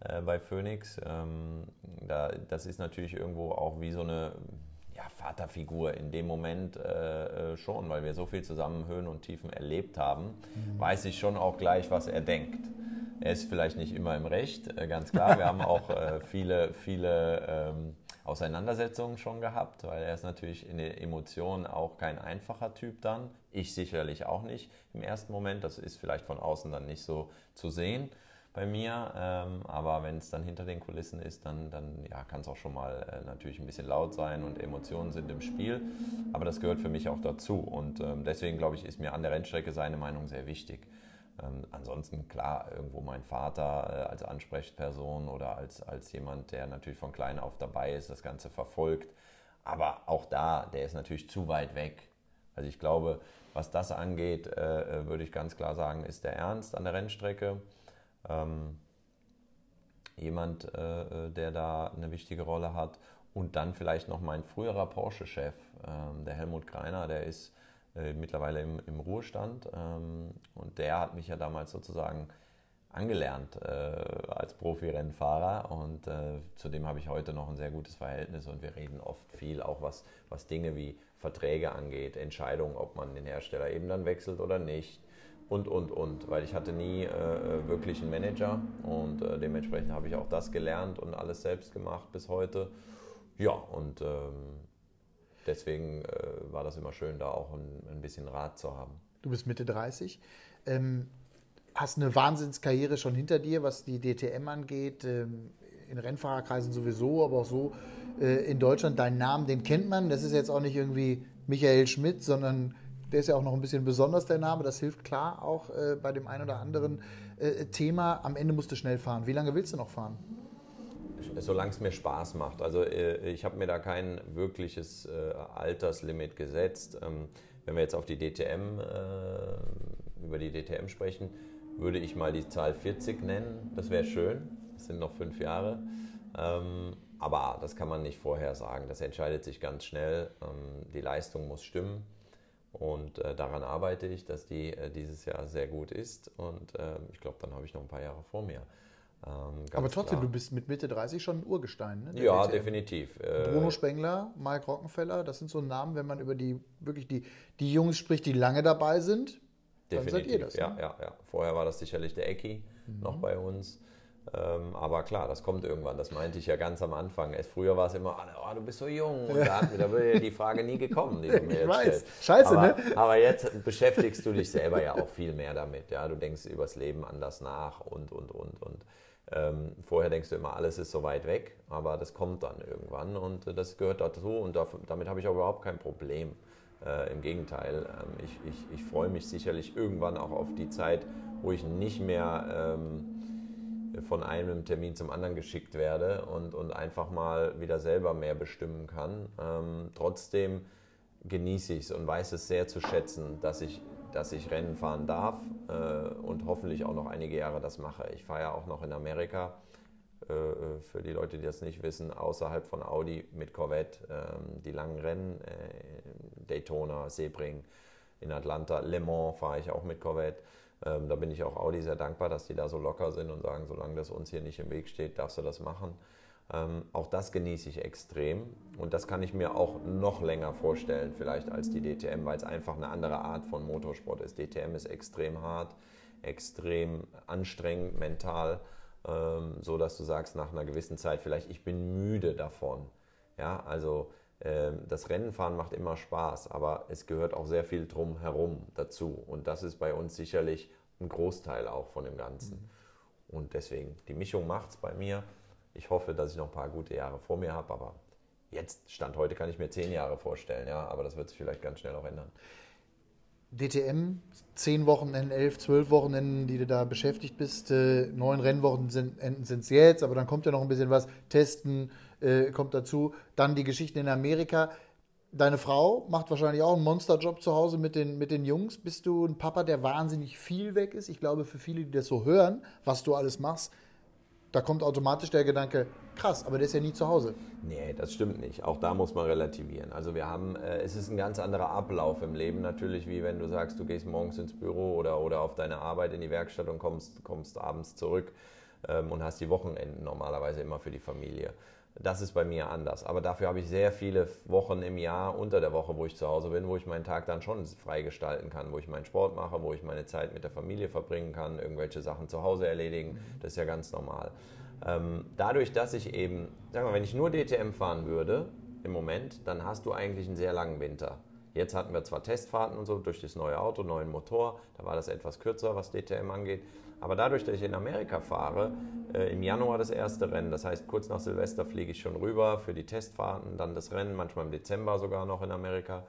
äh, bei Phoenix. Ähm, das ist natürlich irgendwo auch wie so eine ja, Vaterfigur in dem Moment äh, schon, weil wir so viel zusammen Höhen und Tiefen erlebt haben, mhm. weiß ich schon auch gleich, was er denkt. Er ist vielleicht nicht immer im Recht, ganz klar. Wir haben auch viele, viele ähm, Auseinandersetzungen schon gehabt, weil er ist natürlich in den Emotionen auch kein einfacher Typ dann. Ich sicherlich auch nicht im ersten Moment. Das ist vielleicht von außen dann nicht so zu sehen bei mir. Ähm, aber wenn es dann hinter den Kulissen ist, dann, dann ja, kann es auch schon mal äh, natürlich ein bisschen laut sein und Emotionen sind im Spiel. Aber das gehört für mich auch dazu. Und ähm, deswegen glaube ich, ist mir an der Rennstrecke seine Meinung sehr wichtig. Ähm, ansonsten klar, irgendwo mein Vater äh, als Ansprechperson oder als, als jemand, der natürlich von klein auf dabei ist, das Ganze verfolgt. Aber auch da, der ist natürlich zu weit weg. Also ich glaube, was das angeht, äh, äh würde ich ganz klar sagen, ist der Ernst an der Rennstrecke. Ähm, jemand, äh, äh, der da eine wichtige Rolle hat. Und dann vielleicht noch mein früherer Porsche-Chef, ähm, der Helmut Greiner, der ist äh, mittlerweile im, im Ruhestand. Ähm, und der hat mich ja damals sozusagen angelernt äh, als Profi-Rennfahrer und äh, zu dem habe ich heute noch ein sehr gutes Verhältnis und wir reden oft viel, auch was, was Dinge wie Verträge angeht, Entscheidungen, ob man den Hersteller eben dann wechselt oder nicht und, und, und, weil ich hatte nie äh, wirklich einen Manager und äh, dementsprechend habe ich auch das gelernt und alles selbst gemacht bis heute. Ja, und ähm, deswegen äh, war das immer schön, da auch ein, ein, bisschen Rat zu haben. Du bist Mitte 30. Ähm, hast eine Wahnsinnskarriere schon hinter dir, was die DTM angeht, ähm, in Rennfahrerkreisen sowieso, aber auch so äh, in Deutschland. Deinen Namen, den kennt man. Das ist jetzt auch nicht irgendwie Michael Schmidt, sondern der ist ja auch noch ein bisschen besonders, der Name. Das hilft klar auch äh, bei dem einen oder anderen äh, Thema. Am Ende musst du schnell fahren. Wie lange willst du noch fahren? solange es mir Spaß macht. Also äh, ich habe mir da kein wirkliches äh, Alterslimit gesetzt. Ähm, wenn wir jetzt auf die DTM, äh, über die DTM sprechen, würde ich mal die Zahl 40 nennen. Das wäre schön. Das sind noch fünf Jahre. Ähm, aber das kann man nicht vorher sagen. Das entscheidet sich ganz schnell. Ähm, die Leistung muss stimmen. Und daran arbeite ich, dass die dieses Jahr sehr gut ist. Und ich glaube, dann habe ich noch ein paar Jahre vor mir. Ähm, Aber trotzdem, klar. du bist mit Mitte 30 schon ein Urgestein. Ne, ja, WTM. definitiv. Äh, Bruno Spengler, Mike Rockenfeller, das sind so Namen, wenn man über die wirklich die, die Jungs spricht, die lange dabei sind. Definitiv, dann seid ihr das. Ja, ne? ja, ja. Vorher war das sicherlich der Ecki mhm. noch bei uns. Ähm, aber klar, das kommt irgendwann. Das meinte ich ja ganz am Anfang. Es, früher war es immer, oh, du bist so jung. Und da, da wäre die Frage nie gekommen, die du mir ich jetzt weiß. stellst. Scheiße, aber, ne? Aber jetzt beschäftigst du dich selber ja auch viel mehr damit. Ja? Du denkst übers Leben anders nach und, und, und, und. Ähm, vorher denkst du immer, alles ist so weit weg, aber das kommt dann irgendwann und äh, das gehört dazu und dafür, damit habe ich auch überhaupt kein Problem. Äh, Im Gegenteil, ähm, ich, ich, ich freue mich sicherlich irgendwann auch auf die Zeit, wo ich nicht mehr ähm, von einem Termin zum anderen geschickt werde und, und einfach mal wieder selber mehr bestimmen kann. Ähm, trotzdem genieße ich es und weiß es sehr zu schätzen, dass ich, dass ich Rennen fahren darf äh, und hoffentlich auch noch einige Jahre das mache. Ich fahre ja auch noch in Amerika äh, äh, für die Leute, die das nicht wissen, außerhalb von Audi mit Corvette ähm, die langen Rennen, äh, Daytona, Sebring, in Atlanta, Le Mans fahre ich auch mit Corvette. Ähm, da bin ich auch Audi sehr dankbar, dass die da so locker sind und sagen, solange das uns hier nicht im Weg steht, darfst du das machen. Ähm, auch das genieße ich extrem und das kann ich mir auch noch länger vorstellen, vielleicht als die DTM, weil es einfach eine andere Art von Motorsport ist. DTM ist extrem hart, extrem anstrengend mental ähm, so dass du sagst nach einer gewissen Zeit vielleicht, ich bin müde davon. Ja, also das Rennenfahren macht immer Spaß, aber es gehört auch sehr viel drumherum dazu. Und das ist bei uns sicherlich ein Großteil auch von dem Ganzen. Mhm. Und deswegen, die Mischung macht es bei mir. Ich hoffe, dass ich noch ein paar gute Jahre vor mir habe, aber jetzt, Stand heute, kann ich mir zehn Jahre vorstellen, ja, aber das wird sich vielleicht ganz schnell auch ändern. DTM, zehn Wochenenden, elf, zwölf Wochenenden, die du da beschäftigt bist. Äh, neun Rennwochen sind es jetzt, aber dann kommt ja noch ein bisschen was. Testen äh, kommt dazu. Dann die Geschichten in Amerika. Deine Frau macht wahrscheinlich auch einen Monsterjob zu Hause mit den, mit den Jungs. Bist du ein Papa, der wahnsinnig viel weg ist? Ich glaube, für viele, die das so hören, was du alles machst, da kommt automatisch der Gedanke, krass, aber der ist ja nie zu Hause. Nee, das stimmt nicht. Auch da muss man relativieren. Also wir haben, äh, es ist ein ganz anderer Ablauf im Leben natürlich, wie wenn du sagst, du gehst morgens ins Büro oder, oder auf deine Arbeit in die Werkstatt und kommst, kommst abends zurück ähm, und hast die Wochenenden normalerweise immer für die Familie. Das ist bei mir anders. Aber dafür habe ich sehr viele Wochen im Jahr unter der Woche, wo ich zu Hause bin, wo ich meinen Tag dann schon frei gestalten kann, wo ich meinen Sport mache, wo ich meine Zeit mit der Familie verbringen kann, irgendwelche Sachen zu Hause erledigen. Das ist ja ganz normal. Ähm, dadurch, dass ich eben, sag mal, wenn ich nur DTM fahren würde im Moment, dann hast du eigentlich einen sehr langen Winter. Jetzt hatten wir zwar Testfahrten und so durch das neue Auto, neuen Motor, da war das etwas kürzer, was DTM angeht. Aber dadurch, dass ich in Amerika fahre, äh, im Januar das erste Rennen, das heißt kurz nach Silvester fliege ich schon rüber für die Testfahrten, dann das Rennen, manchmal im Dezember sogar noch in Amerika,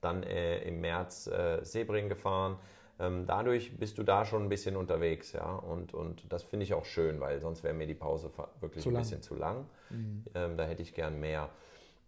dann äh, im März äh, Sebring gefahren. Ähm, dadurch bist du da schon ein bisschen unterwegs, ja, und, und das finde ich auch schön, weil sonst wäre mir die Pause wirklich zu ein lang. bisschen zu lang. Mhm. Ähm, da hätte ich gern mehr.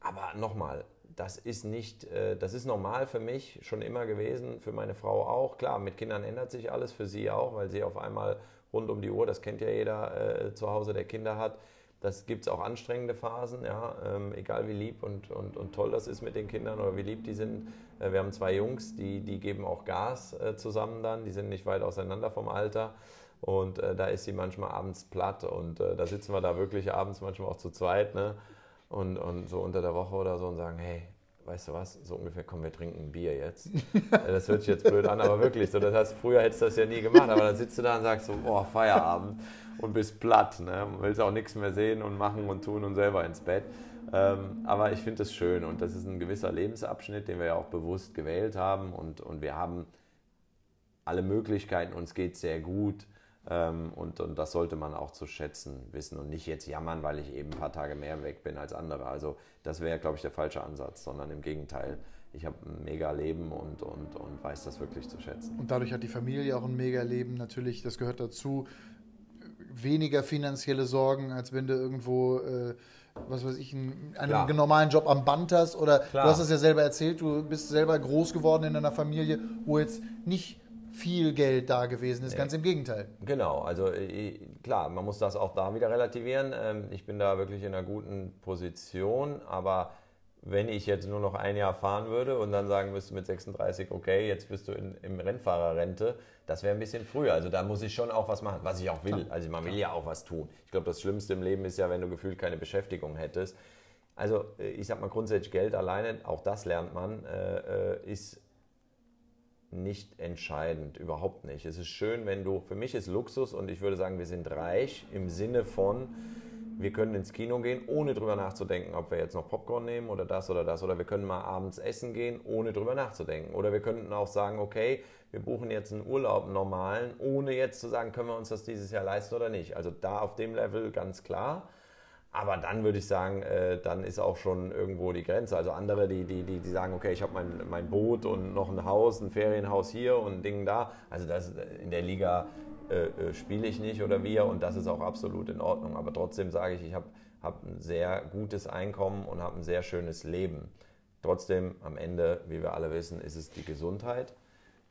Aber nochmal, das ist nicht, äh, das ist normal für mich schon immer gewesen, für meine Frau auch. Klar, mit Kindern ändert sich alles, für sie auch, weil sie auf einmal rund um die Uhr, das kennt ja jeder äh, zu Hause, der Kinder hat. Das gibt es auch anstrengende Phasen, ja, ähm, egal wie lieb und, und, und toll das ist mit den Kindern oder wie lieb die sind. Äh, wir haben zwei Jungs, die, die geben auch Gas äh, zusammen dann, die sind nicht weit auseinander vom Alter. Und äh, da ist sie manchmal abends platt und äh, da sitzen wir da wirklich abends manchmal auch zu zweit. Ne? Und, und so unter der Woche oder so und sagen, hey, weißt du was, so ungefähr, komm, wir trinken ein Bier jetzt. das hört sich jetzt blöd an, aber wirklich so. Das heißt, früher hättest du das ja nie gemacht, aber dann sitzt du da und sagst so, boah, Feierabend und bist platt. Ne? Willst auch nichts mehr sehen und machen und tun und selber ins Bett. Ähm, aber ich finde es schön und das ist ein gewisser Lebensabschnitt, den wir ja auch bewusst gewählt haben und, und wir haben alle Möglichkeiten, uns geht sehr gut. Ähm, und, und das sollte man auch zu schätzen wissen und nicht jetzt jammern, weil ich eben ein paar Tage mehr weg bin als andere. Also das wäre, glaube ich, der falsche Ansatz, sondern im Gegenteil. Ich habe ein mega Leben und, und, und weiß das wirklich zu schätzen. Und dadurch hat die Familie auch ein mega Leben. Natürlich, das gehört dazu. Weniger finanzielle Sorgen, als wenn du irgendwo, äh, was weiß ich, einen, einen normalen Job am Band hast. Oder Klar. du hast es ja selber erzählt, du bist selber groß geworden in einer Familie, wo jetzt nicht viel Geld da gewesen ist. Ganz im Gegenteil. Genau, also äh, klar, man muss das auch da wieder relativieren. Ähm, ich bin da wirklich in einer guten Position, aber wenn ich jetzt nur noch ein Jahr fahren würde und dann sagen müsste mit 36, okay, jetzt bist du in, im Rennfahrerrente, das wäre ein bisschen früher. Also da muss ich schon auch was machen, was ich auch will. Also man will ja auch was tun. Ich glaube, das Schlimmste im Leben ist ja, wenn du gefühlt keine Beschäftigung hättest. Also äh, ich sag mal grundsätzlich Geld alleine, auch das lernt man, äh, ist nicht entscheidend, überhaupt nicht. Es ist schön, wenn du, für mich ist Luxus und ich würde sagen, wir sind reich im Sinne von, wir können ins Kino gehen, ohne drüber nachzudenken, ob wir jetzt noch Popcorn nehmen oder das oder das. Oder wir können mal abends essen gehen, ohne drüber nachzudenken. Oder wir könnten auch sagen, okay, wir buchen jetzt einen Urlaub einen normalen, ohne jetzt zu sagen, können wir uns das dieses Jahr leisten oder nicht. Also da auf dem Level ganz klar. Aber dann würde ich sagen, äh, dann ist auch schon irgendwo die Grenze. Also andere, die, die, die, die sagen, okay, ich habe mein, mein Boot und noch ein Haus, ein Ferienhaus hier und ein Ding da. Also das in der Liga äh, äh, spiele ich nicht oder wir und das ist auch absolut in Ordnung. Aber trotzdem sage ich, ich habe hab ein sehr gutes Einkommen und habe ein sehr schönes Leben. Trotzdem am Ende, wie wir alle wissen, ist es die Gesundheit.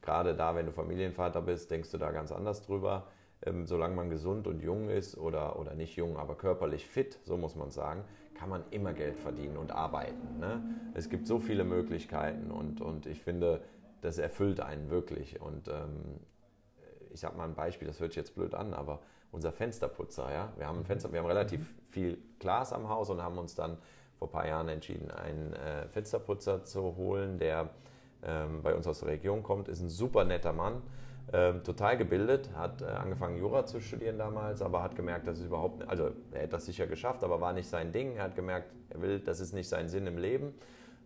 Gerade da, wenn du Familienvater bist, denkst du da ganz anders drüber ähm, solange man gesund und jung ist oder, oder nicht jung, aber körperlich fit, so muss man sagen, kann man immer Geld verdienen und arbeiten. Ne? Es gibt so viele Möglichkeiten und, und ich finde, das erfüllt einen wirklich. Und ähm, ich sage mal ein Beispiel, das hört sich jetzt blöd an, aber unser Fensterputzer, ja, wir haben, ein Fenster, wir haben relativ mhm. viel Glas am Haus und haben uns dann vor ein paar Jahren entschieden, einen äh, Fensterputzer zu holen, der ähm, bei uns aus der Region kommt, ist ein super netter Mann ähm, total gebildet, hat äh, angefangen Jura zu studieren damals, aber hat gemerkt, dass es überhaupt nicht, also er hätte das sicher geschafft, aber war nicht sein Ding. Er hat gemerkt, er will, das ist nicht sein Sinn im Leben,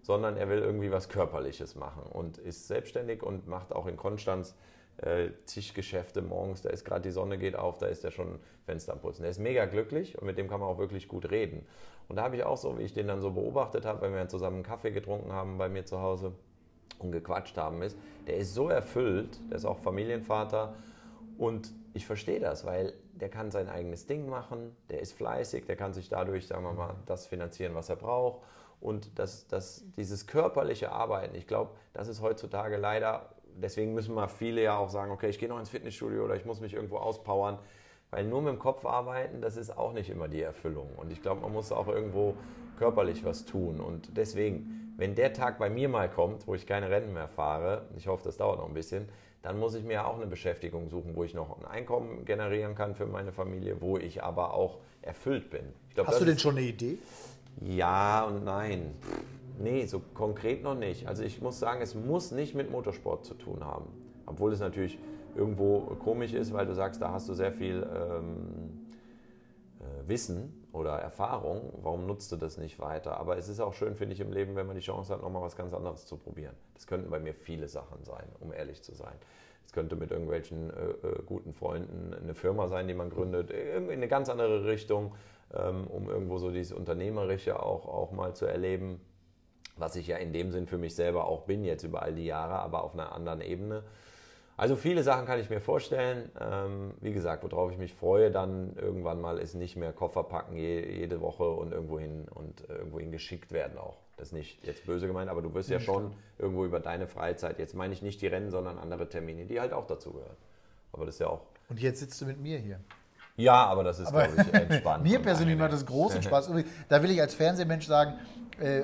sondern er will irgendwie was Körperliches machen und ist selbstständig und macht auch in Konstanz äh, zig Geschäfte morgens, da ist gerade die Sonne geht auf, da ist er schon Fenster am Putzen. Er ist mega glücklich und mit dem kann man auch wirklich gut reden. Und da habe ich auch so, wie ich den dann so beobachtet habe, wenn wir zusammen einen Kaffee getrunken haben bei mir zu Hause, und gequatscht haben ist, der ist so erfüllt, der ist auch Familienvater. Und ich verstehe das, weil der kann sein eigenes Ding machen, der ist fleißig, der kann sich dadurch, sagen wir mal, das finanzieren, was er braucht. Und das, das, dieses körperliche Arbeiten, ich glaube, das ist heutzutage leider, deswegen müssen mal viele ja auch sagen, okay, ich gehe noch ins Fitnessstudio oder ich muss mich irgendwo auspowern, weil nur mit dem Kopf arbeiten, das ist auch nicht immer die Erfüllung. Und ich glaube, man muss auch irgendwo körperlich was tun. Und deswegen, wenn der Tag bei mir mal kommt, wo ich keine Rennen mehr fahre, ich hoffe, das dauert noch ein bisschen, dann muss ich mir auch eine Beschäftigung suchen, wo ich noch ein Einkommen generieren kann für meine Familie, wo ich aber auch erfüllt bin. Glaub, Hast du denn schon eine Idee? Ja und nein. Nee, so konkret noch nicht. Also ich muss sagen, es muss nicht mit Motorsport zu tun haben. Obwohl es natürlich irgendwo komisch ist, weil du sagst, da hast du sehr viel ähm, äh, Wissen oder Erfahrung, warum nutzt du das nicht weiter? Aber es ist auch schön, finde ich, im Leben, wenn man die Chance hat, nochmal was ganz anderes zu probieren. Das könnten bei mir viele Sachen sein, um ehrlich zu sein. Es könnte mit irgendwelchen äh, äh, guten Freunden eine Firma sein, die man gründet, in eine ganz andere Richtung, ähm, um irgendwo so dieses Unternehmerische auch, auch mal zu erleben, was ich ja in dem Sinn für mich selber auch bin, jetzt über all die Jahre, aber auf einer anderen Ebene. Also viele Sachen kann ich mir vorstellen. Ähm, wie gesagt, worauf ich mich freue, dann irgendwann mal ist nicht mehr Koffer packen je, jede Woche und irgendwo hin und äh, irgendwo hin geschickt werden auch. Das ist nicht jetzt böse gemeint, aber du wirst ja, ja schon irgendwo über deine Freizeit, jetzt meine ich nicht die Rennen, sondern andere Termine, die halt auch dazu gehören. Aber das ist ja auch. Und jetzt sitzt du mit mir hier. Ja, aber das ist, glaube ich, entspannt. mir persönlich macht das großen Spaß. Da will ich als Fernsehmensch sagen, äh,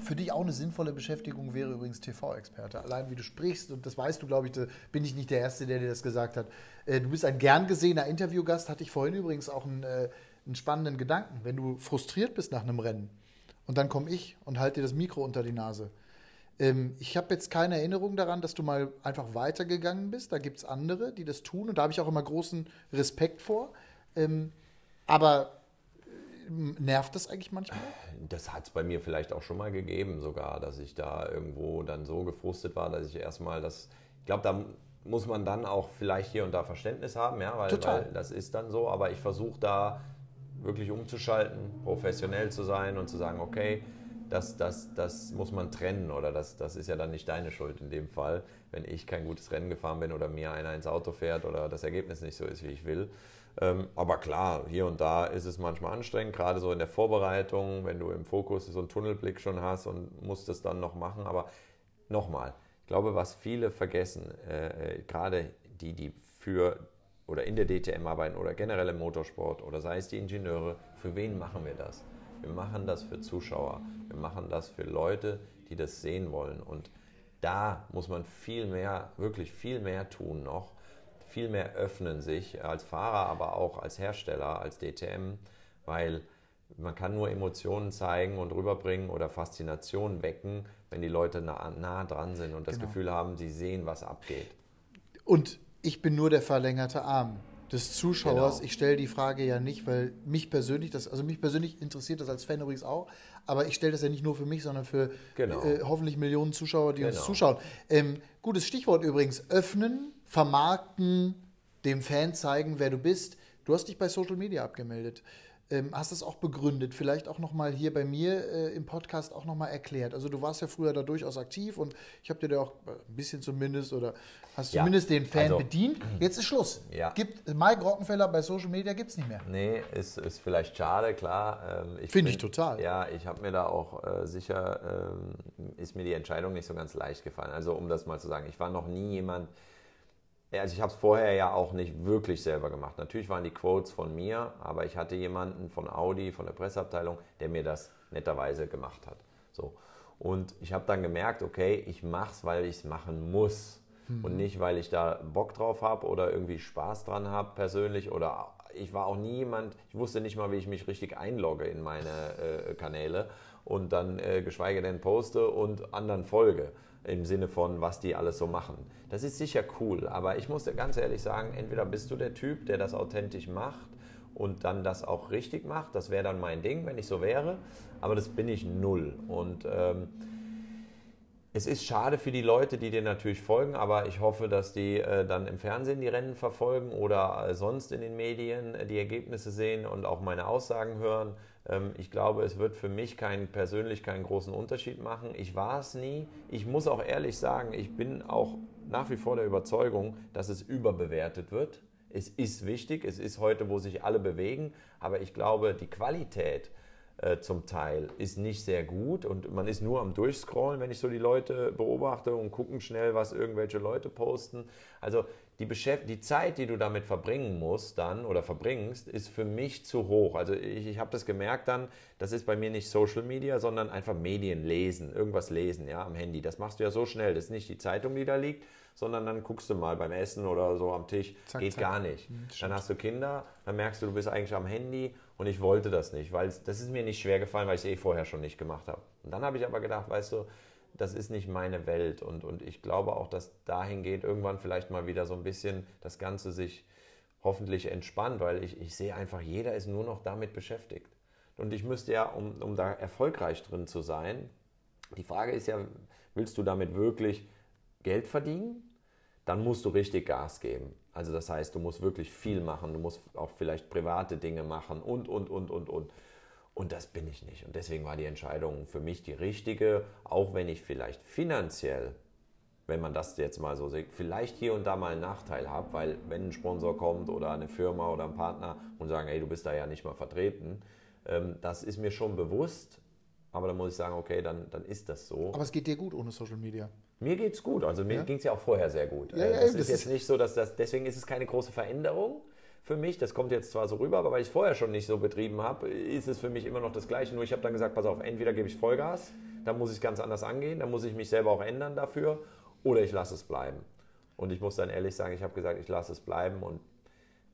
für dich auch eine sinnvolle Beschäftigung wäre übrigens TV-Experte. Allein wie du sprichst, und das weißt du, glaube ich, bin ich nicht der Erste, der dir das gesagt hat. Äh, du bist ein gern gesehener Interviewgast, hatte ich vorhin übrigens auch einen, äh, einen spannenden Gedanken. Wenn du frustriert bist nach einem Rennen und dann komme ich und halte dir das Mikro unter die Nase. Ähm, ich habe jetzt keine Erinnerung daran, dass du mal einfach weitergegangen bist. Da gibt es andere, die das tun und da habe ich auch immer großen Respekt vor. Ähm, aber nervt das eigentlich manchmal? Das hat es bei mir vielleicht auch schon mal gegeben, sogar, dass ich da irgendwo dann so gefrustet war, dass ich erstmal das. Ich glaube, da muss man dann auch vielleicht hier und da Verständnis haben, ja, weil, weil das ist dann so. Aber ich versuche da wirklich umzuschalten, professionell zu sein und zu sagen, okay, das, das, das muss man trennen oder das, das ist ja dann nicht deine Schuld in dem Fall, wenn ich kein gutes Rennen gefahren bin oder mir einer ins Auto fährt oder das Ergebnis nicht so ist, wie ich will. Ähm, aber klar, hier und da ist es manchmal anstrengend, gerade so in der Vorbereitung, wenn du im Fokus so einen Tunnelblick schon hast und musst es dann noch machen. Aber nochmal, ich glaube, was viele vergessen, äh, äh gerade die, die für oder in der DTM arbeiten oder generell im Motorsport oder sei es die Ingenieure, für wen machen wir das? Wir machen das für Zuschauer. Wir machen das für Leute, die das sehen wollen. Und da muss man viel mehr, wirklich viel mehr tun noch viel mehr öffnen sich als Fahrer, aber auch als Hersteller, als DTM, weil man kann nur Emotionen zeigen und rüberbringen oder Faszination wecken, wenn die Leute nah, nah dran sind und das genau. Gefühl haben, sie sehen, was abgeht. Und ich bin nur der verlängerte Arm des Zuschauers. Genau. Ich stelle die Frage ja nicht, weil mich persönlich, das, also mich persönlich interessiert das als Fan übrigens auch, aber ich stelle das ja nicht nur für mich, sondern für genau. äh, hoffentlich Millionen Zuschauer, die genau. uns zuschauen. Ähm, gutes Stichwort übrigens, öffnen, vermarkten, dem Fan zeigen, wer du bist. Du hast dich bei Social Media abgemeldet ähm, hast das auch begründet, vielleicht auch nochmal hier bei mir äh, im Podcast auch nochmal erklärt. Also du warst ja früher da durchaus aktiv und ich habe dir da auch ein bisschen zumindest oder hast ja, zumindest den Fan also, bedient. Jetzt ist Schluss. Ja. Gibt, Mike Rockenfeller bei Social Media gibt es nicht mehr. Nee, ist, ist vielleicht schade, klar. Ähm, Finde ich total. Ja, ich habe mir da auch äh, sicher, ähm, ist mir die Entscheidung nicht so ganz leicht gefallen. Also um das mal zu sagen, ich war noch nie jemand, also ich habe es vorher ja auch nicht wirklich selber gemacht. Natürlich waren die Quotes von mir, aber ich hatte jemanden von Audi, von der Presseabteilung, der mir das netterweise gemacht hat. So. Und ich habe dann gemerkt, okay, ich mache es, weil ich es machen muss. Mhm. Und nicht, weil ich da Bock drauf habe oder irgendwie Spaß dran habe persönlich. Oder ich war auch nie jemand, ich wusste nicht mal, wie ich mich richtig einlogge in meine äh, Kanäle und dann äh, geschweige denn poste und anderen folge im Sinne von, was die alles so machen. Das ist sicher cool, aber ich muss dir ganz ehrlich sagen, entweder bist du der Typ, der das authentisch macht und dann das auch richtig macht, das wäre dann mein Ding, wenn ich so wäre, aber das bin ich null. Und ähm, es ist schade für die Leute, die dir natürlich folgen, aber ich hoffe, dass die äh, dann im Fernsehen die Rennen verfolgen oder äh, sonst in den Medien äh, die Ergebnisse sehen und auch meine Aussagen hören. Ähm, ich glaube, es wird für mich kein, persönlich keinen großen Unterschied machen. Ich war es nie. Ich muss auch ehrlich sagen, ich bin auch nach wie vor der Überzeugung, dass es überbewertet wird. Es ist wichtig, es ist heute, wo sich alle bewegen, aber ich glaube, die Qualität äh, zum Teil ist nicht sehr gut und man ist nur am Durchscrollen, wenn ich so die Leute beobachte und gucken schnell, was irgendwelche Leute posten. Also die, Beschäft die Zeit, die du damit verbringen musst dann oder verbringst, ist für mich zu hoch. Also ich, ich habe das gemerkt dann, das ist bei mir nicht Social Media, sondern einfach Medien lesen, irgendwas lesen, ja, am Handy. Das machst du ja so schnell. Das ist nicht die Zeitung, die da liegt, sondern dann guckst du mal beim Essen oder so am Tisch. Zack, Geht zack. gar nicht. Mhm, dann hast du Kinder, dann merkst du, du bist eigentlich am Handy und ich wollte das nicht, weil das ist mir nicht schwer gefallen, weil ich es eh vorher schon nicht gemacht habe. Und dann habe ich aber gedacht, weißt du, das ist nicht meine Welt. Und, und ich glaube auch, dass dahingehend irgendwann vielleicht mal wieder so ein bisschen das Ganze sich hoffentlich entspannt, weil ich, ich sehe einfach, jeder ist nur noch damit beschäftigt. Und ich müsste ja, um, um da erfolgreich drin zu sein, die Frage ist ja, willst du damit wirklich Geld verdienen? Dann musst du richtig Gas geben. Also das heißt, du musst wirklich viel machen, du musst auch vielleicht private Dinge machen und, und, und, und, und. Und das bin ich nicht. Und deswegen war die Entscheidung für mich die richtige, auch wenn ich vielleicht finanziell, wenn man das jetzt mal so sieht, vielleicht hier und da mal einen Nachteil habe, weil wenn ein Sponsor kommt oder eine Firma oder ein Partner und sagen, hey, du bist da ja nicht mal vertreten, ähm, das ist mir schon bewusst. Aber dann muss ich sagen, okay, dann, dann ist das so. Aber es geht dir gut ohne Social Media. Mir geht es gut. Also mir ja? ging es ja auch vorher sehr gut. Ja, ja, das, das ist jetzt nicht so, dass das, deswegen ist es keine große Veränderung für mich. Das kommt jetzt zwar so rüber, aber weil ich es vorher schon nicht so betrieben habe, ist es für mich immer noch das Gleiche. Nur ich habe dann gesagt, pass auf, entweder gebe ich Vollgas, dann muss ich es ganz anders angehen, dann muss ich mich selber auch ändern dafür, oder ich lasse es bleiben. Und ich muss dann ehrlich sagen, ich habe gesagt, ich lasse es bleiben und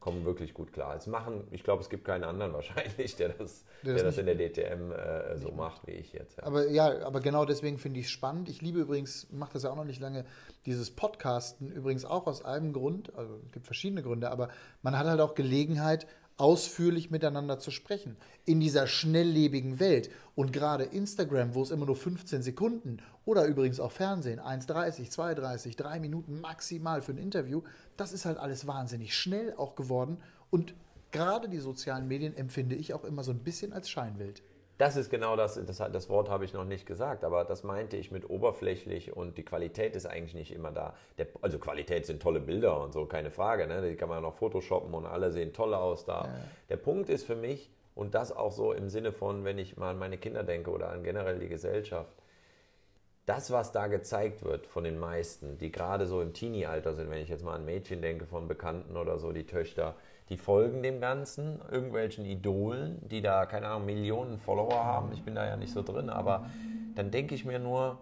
kommen wirklich gut klar. Es machen, ich glaube, es gibt keinen anderen wahrscheinlich, der das, der das, der das in der DTM äh, so macht wie ich jetzt. Ja. Aber ja, aber genau deswegen finde ich es spannend. Ich liebe übrigens, mache das ja auch noch nicht lange, dieses Podcasten übrigens auch aus einem Grund, also es gibt verschiedene Gründe, aber man hat halt auch Gelegenheit, ausführlich miteinander zu sprechen. In dieser schnelllebigen Welt. Und gerade Instagram, wo es immer nur 15 Sekunden oder übrigens auch Fernsehen, 1,30, 2,30, 3 Minuten maximal für ein Interview, das ist halt alles wahnsinnig schnell auch geworden. Und gerade die sozialen Medien empfinde ich auch immer so ein bisschen als Scheinwelt. Das ist genau das, das, das Wort habe ich noch nicht gesagt, aber das meinte ich mit oberflächlich und die Qualität ist eigentlich nicht immer da. Der, also Qualität sind tolle Bilder und so, keine Frage, ne? die kann man noch photoshoppen und alle sehen toll aus da. Ja. Der Punkt ist für mich, und das auch so im Sinne von, wenn ich mal an meine Kinder denke oder an generell die Gesellschaft, das, was da gezeigt wird von den meisten, die gerade so im Teenie-Alter sind, wenn ich jetzt mal an Mädchen denke von Bekannten oder so, die Töchter, die folgen dem Ganzen, irgendwelchen Idolen, die da, keine Ahnung, Millionen Follower haben. Ich bin da ja nicht so drin, aber dann denke ich mir nur,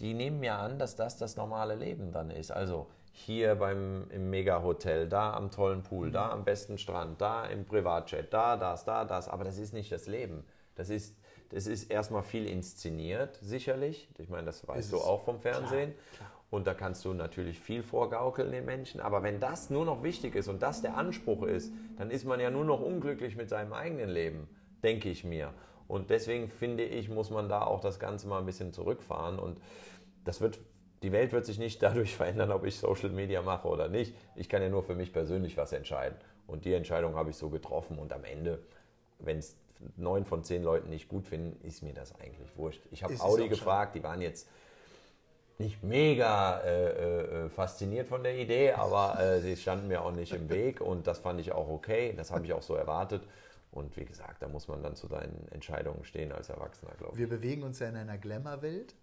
die nehmen ja an, dass das das normale Leben dann ist. Also hier beim, im Mega-Hotel, da am tollen Pool, da am besten Strand, da im Privatjet, da, das, da, das. Aber das ist nicht das Leben. Das ist, das ist erstmal viel inszeniert, sicherlich. Ich meine, das weißt ist du auch vom Fernsehen. Klar, klar. Und da kannst du natürlich viel vorgaukeln den Menschen. Aber wenn das nur noch wichtig ist und das der Anspruch ist, dann ist man ja nur noch unglücklich mit seinem eigenen Leben, denke ich mir. Und deswegen finde ich, muss man da auch das Ganze mal ein bisschen zurückfahren. Und das wird, die Welt wird sich nicht dadurch verändern, ob ich Social Media mache oder nicht. Ich kann ja nur für mich persönlich was entscheiden. Und die Entscheidung habe ich so getroffen. Und am Ende, wenn es neun von zehn Leuten nicht gut finden, ist mir das eigentlich wurscht. Ich habe Audi gefragt, die waren jetzt nicht mega äh, äh, fasziniert von der Idee, aber äh, sie standen mir auch nicht im Weg und das fand ich auch okay. Das habe ich auch so erwartet. Und wie gesagt, da muss man dann zu seinen Entscheidungen stehen als Erwachsener, glaube ich. Wir bewegen uns ja in einer Glamour-Welt.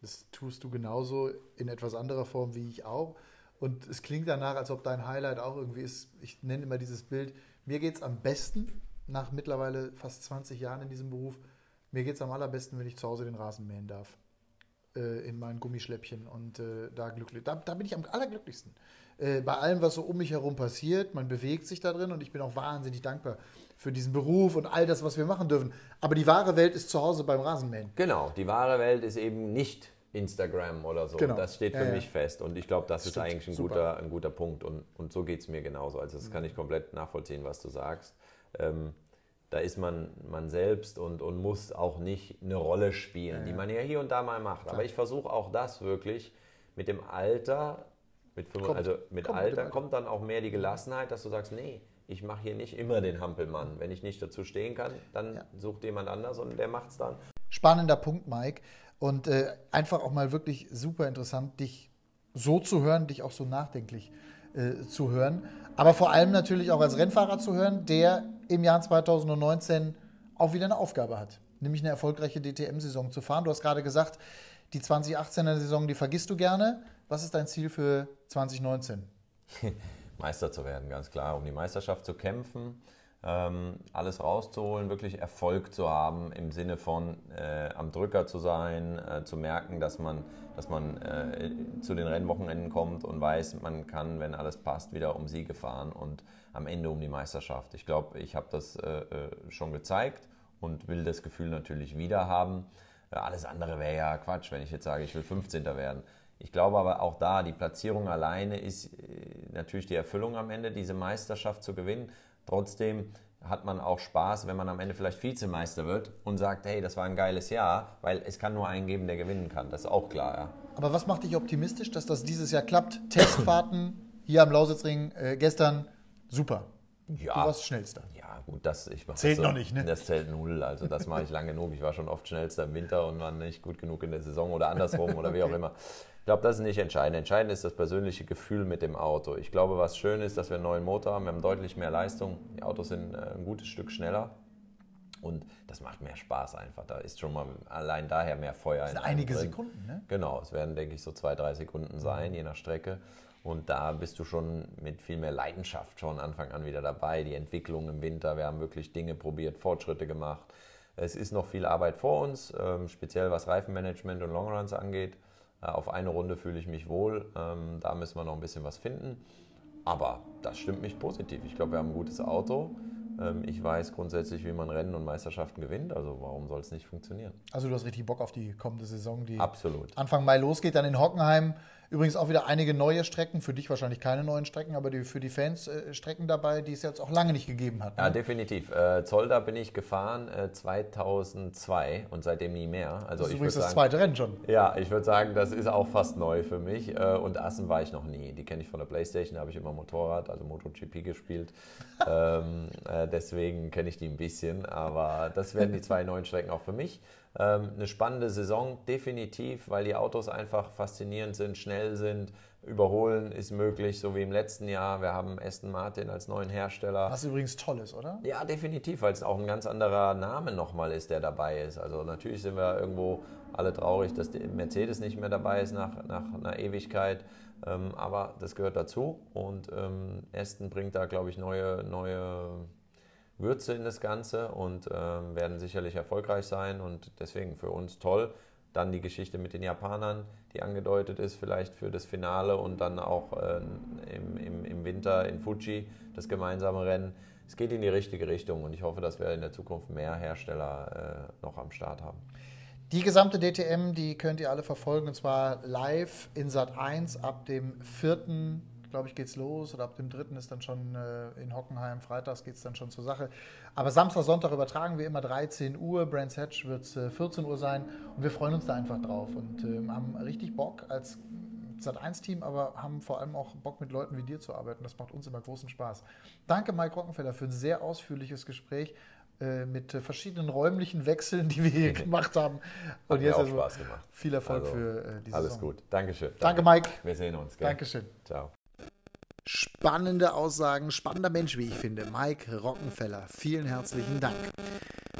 Das tust du genauso in etwas anderer Form wie ich auch. Und es klingt danach, als ob dein Highlight auch irgendwie ist, ich nenne immer dieses Bild, mir geht es am besten, nach mittlerweile fast 20 Jahren in diesem Beruf, mir geht es am allerbesten, wenn ich zu Hause den Rasen mähen darf äh, in meinen Gummischläppchen und äh, da glücklich. Da, da, bin ich am allerglücklichsten. Äh, bei allem, was so um mich herum passiert, man bewegt sich da drin und ich bin auch wahnsinnig dankbar für diesen Beruf und all das, was wir machen dürfen. Aber die wahre Welt ist zu Hause beim Rasenmähen. Genau, die wahre Welt ist eben nicht Instagram oder so. Genau. Das steht für ja, mich ja. fest und ich glaube, das, das ist eigentlich ein guter, ein guter Punkt und, und so geht es mir genauso. Also das kann ich komplett nachvollziehen, was du sagst. Ähm, da ist man man selbst und, und muss auch nicht eine Rolle spielen, ja, die man ja hier und da mal macht. Klar. Aber ich versuche auch das wirklich mit dem Alter, mit, kommt, also mit kommt Alter mit kommt dann auch mehr die Gelassenheit, dass du sagst, nee, ich mache hier nicht immer den Hampelmann. Wenn ich nicht dazu stehen kann, dann ja. sucht jemand anders und der macht es dann. Spannender Punkt, Mike. Und äh, einfach auch mal wirklich super interessant, dich so zu hören, dich auch so nachdenklich äh, zu hören. Aber vor allem natürlich auch als Rennfahrer zu hören, der im Jahr 2019 auch wieder eine Aufgabe hat, nämlich eine erfolgreiche DTM-Saison zu fahren. Du hast gerade gesagt, die 2018er Saison, die vergisst du gerne. Was ist dein Ziel für 2019? Meister zu werden, ganz klar, um die Meisterschaft zu kämpfen, ähm, alles rauszuholen, wirklich Erfolg zu haben im Sinne von äh, am Drücker zu sein, äh, zu merken, dass man, dass man äh, zu den Rennwochenenden kommt und weiß, man kann, wenn alles passt, wieder um Siege fahren und am Ende um die Meisterschaft. Ich glaube, ich habe das äh, äh, schon gezeigt und will das Gefühl natürlich wieder haben. Äh, alles andere wäre ja Quatsch, wenn ich jetzt sage, ich will 15. werden. Ich glaube aber auch da, die Platzierung alleine ist natürlich die Erfüllung am Ende, diese Meisterschaft zu gewinnen. Trotzdem hat man auch Spaß, wenn man am Ende vielleicht Vizemeister wird und sagt, hey, das war ein geiles Jahr, weil es kann nur einen geben, der gewinnen kann. Das ist auch klar. Ja. Aber was macht dich optimistisch, dass das dieses Jahr klappt? Testfahrten hier am Lausitzring äh, gestern super. Ja. Du warst Schnellster. Ja, gut, das ich zählt das noch nicht, ne? Das zählt null. Also das mache ich lang genug. Ich war schon oft Schnellster im Winter und war nicht gut genug in der Saison oder andersrum oder wie auch immer. Ich glaube, das ist nicht entscheidend. Entscheidend ist das persönliche Gefühl mit dem Auto. Ich glaube, was schön ist, dass wir einen neuen Motor haben. Wir haben deutlich mehr Leistung. Die Autos sind äh, ein gutes Stück schneller. Und das macht mehr Spaß einfach. Da ist schon mal allein daher mehr Feuer. Das sind einige drin. Sekunden, ne? Genau, es werden, denke ich, so zwei, drei Sekunden sein, je nach Strecke. Und da bist du schon mit viel mehr Leidenschaft von Anfang an wieder dabei. Die Entwicklung im Winter, wir haben wirklich Dinge probiert, Fortschritte gemacht. Es ist noch viel Arbeit vor uns, ähm, speziell was Reifenmanagement und Longruns angeht. Äh, auf eine Runde fühle ich mich wohl. Ähm, da müssen wir noch ein bisschen was finden. Aber das stimmt mich positiv. Ich glaube, wir haben ein gutes Auto. Ähm, ich weiß grundsätzlich, wie man Rennen und Meisterschaften gewinnt, also warum soll es nicht funktionieren? Also du hast richtig Bock auf die kommende Saison, die Absolut. Anfang Mai losgeht, dann in Hockenheim Übrigens auch wieder einige neue Strecken, für dich wahrscheinlich keine neuen Strecken, aber die, für die Fans äh, Strecken dabei, die es jetzt auch lange nicht gegeben hat. Ne? Ja, definitiv. Äh, Zolder bin ich gefahren äh, 2002 und seitdem nie mehr. Also das ist übrigens das sagen, zweite Rennen schon. Ja, ich würde sagen, das ist auch fast neu für mich. Äh, und Assen war ich noch nie. Die kenne ich von der Playstation, da habe ich immer Motorrad, also MotoGP gespielt. ähm, äh, deswegen kenne ich die ein bisschen, aber das werden die zwei neuen Strecken auch für mich. Ähm, eine spannende Saison, definitiv, weil die Autos einfach faszinierend sind, schnell sind. Überholen ist möglich, so wie im letzten Jahr. Wir haben Aston Martin als neuen Hersteller. Was übrigens toll ist, oder? Ja, definitiv, weil es auch ein ganz anderer Name nochmal ist, der dabei ist. Also natürlich sind wir irgendwo alle traurig, dass Mercedes nicht mehr dabei ist nach, nach einer Ewigkeit. Ähm, aber das gehört dazu und ähm, Aston bringt da, glaube ich, neue, neue Würze in das Ganze und ähm, werden sicherlich erfolgreich sein und deswegen für uns toll. Dann die Geschichte mit den Japanern, die angedeutet ist, vielleicht für das Finale und dann auch äh, im, im, im Winter in Fuji das gemeinsame Rennen. Es geht in die richtige Richtung und ich hoffe, dass wir in der Zukunft mehr Hersteller äh, noch am Start haben. Die gesamte DTM, die könnt ihr alle verfolgen und zwar live in Sat 1 ab dem 4 glaube ich, geht es los oder ab dem 3. ist dann schon äh, in Hockenheim, freitags geht es dann schon zur Sache. Aber Samstag, Sonntag übertragen wir immer 13 Uhr, Brands Hatch wird es äh, 14 Uhr sein und wir freuen uns da einfach drauf und äh, haben richtig Bock als Sat1-Team, aber haben vor allem auch Bock mit Leuten wie dir zu arbeiten. Das macht uns immer großen Spaß. Danke, Mike Rockenfeller, für ein sehr ausführliches Gespräch äh, mit äh, verschiedenen räumlichen Wechseln, die wir hier gemacht haben. Und Hat jetzt auch also Spaß gemacht. Viel Erfolg also, für äh, diese Alles Saison. gut. Dankeschön. Danke, Mike. Wir sehen uns. Gell? Dankeschön. Ciao. Spannende Aussagen, spannender Mensch, wie ich finde. Mike Rockenfeller. Vielen herzlichen Dank.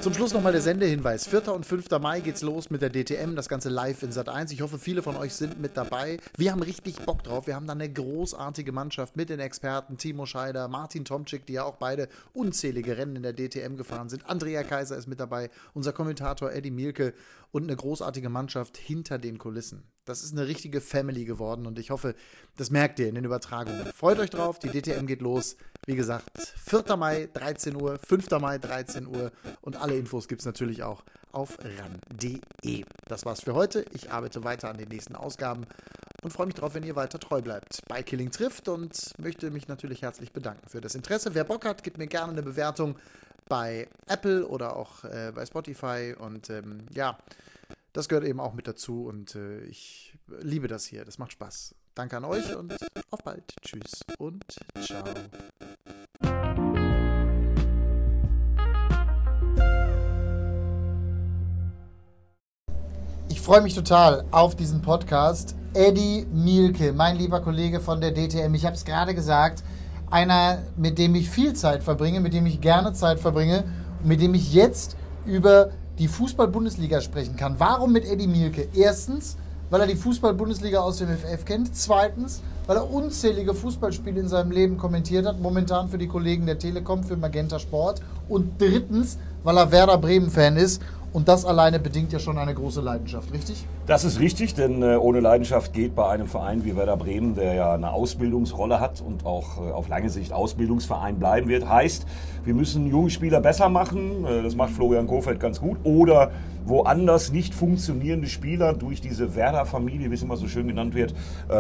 Zum Schluss nochmal der Sendehinweis. 4. und 5. Mai geht's los mit der DTM, das Ganze live in Sat 1. Ich hoffe, viele von euch sind mit dabei. Wir haben richtig Bock drauf. Wir haben da eine großartige Mannschaft mit den Experten Timo Scheider, Martin Tomczyk, die ja auch beide unzählige Rennen in der DTM gefahren sind. Andrea Kaiser ist mit dabei, unser Kommentator Eddie Mielke und eine großartige Mannschaft hinter den Kulissen. Das ist eine richtige Family geworden und ich hoffe, das merkt ihr in den Übertragungen. Freut euch drauf, die DTM geht los. Wie gesagt, 4. Mai 13 Uhr, 5. Mai 13 Uhr und alle Infos gibt es natürlich auch auf ran.de. Das war's für heute. Ich arbeite weiter an den nächsten Ausgaben und freue mich darauf, wenn ihr weiter treu bleibt bei Killing trifft und möchte mich natürlich herzlich bedanken für das Interesse. Wer Bock hat, gibt mir gerne eine Bewertung bei Apple oder auch äh, bei Spotify und ähm, ja, das gehört eben auch mit dazu und äh, ich liebe das hier. Das macht Spaß. Danke an euch und auf bald. Tschüss und ciao. Ich freue mich total auf diesen Podcast. Eddie Mielke, mein lieber Kollege von der DTM. Ich habe es gerade gesagt, einer, mit dem ich viel Zeit verbringe, mit dem ich gerne Zeit verbringe, mit dem ich jetzt über die Fußball-Bundesliga sprechen kann. Warum mit Eddie Mielke? Erstens, weil er die Fußball-Bundesliga aus dem FF kennt. Zweitens, weil er unzählige Fußballspiele in seinem Leben kommentiert hat, momentan für die Kollegen der Telekom, für Magenta Sport. Und drittens, weil er Werder Bremen-Fan ist und das alleine bedingt ja schon eine große Leidenschaft, richtig? Das ist richtig, denn äh, ohne Leidenschaft geht bei einem Verein wie Werder Bremen, der ja eine Ausbildungsrolle hat und auch äh, auf lange Sicht Ausbildungsverein bleiben wird, heißt, wir müssen junge Spieler besser machen. Äh, das macht Florian Kofeld ganz gut. Oder woanders nicht funktionierende Spieler durch diese Werder-Familie, wie es immer so schön genannt wird,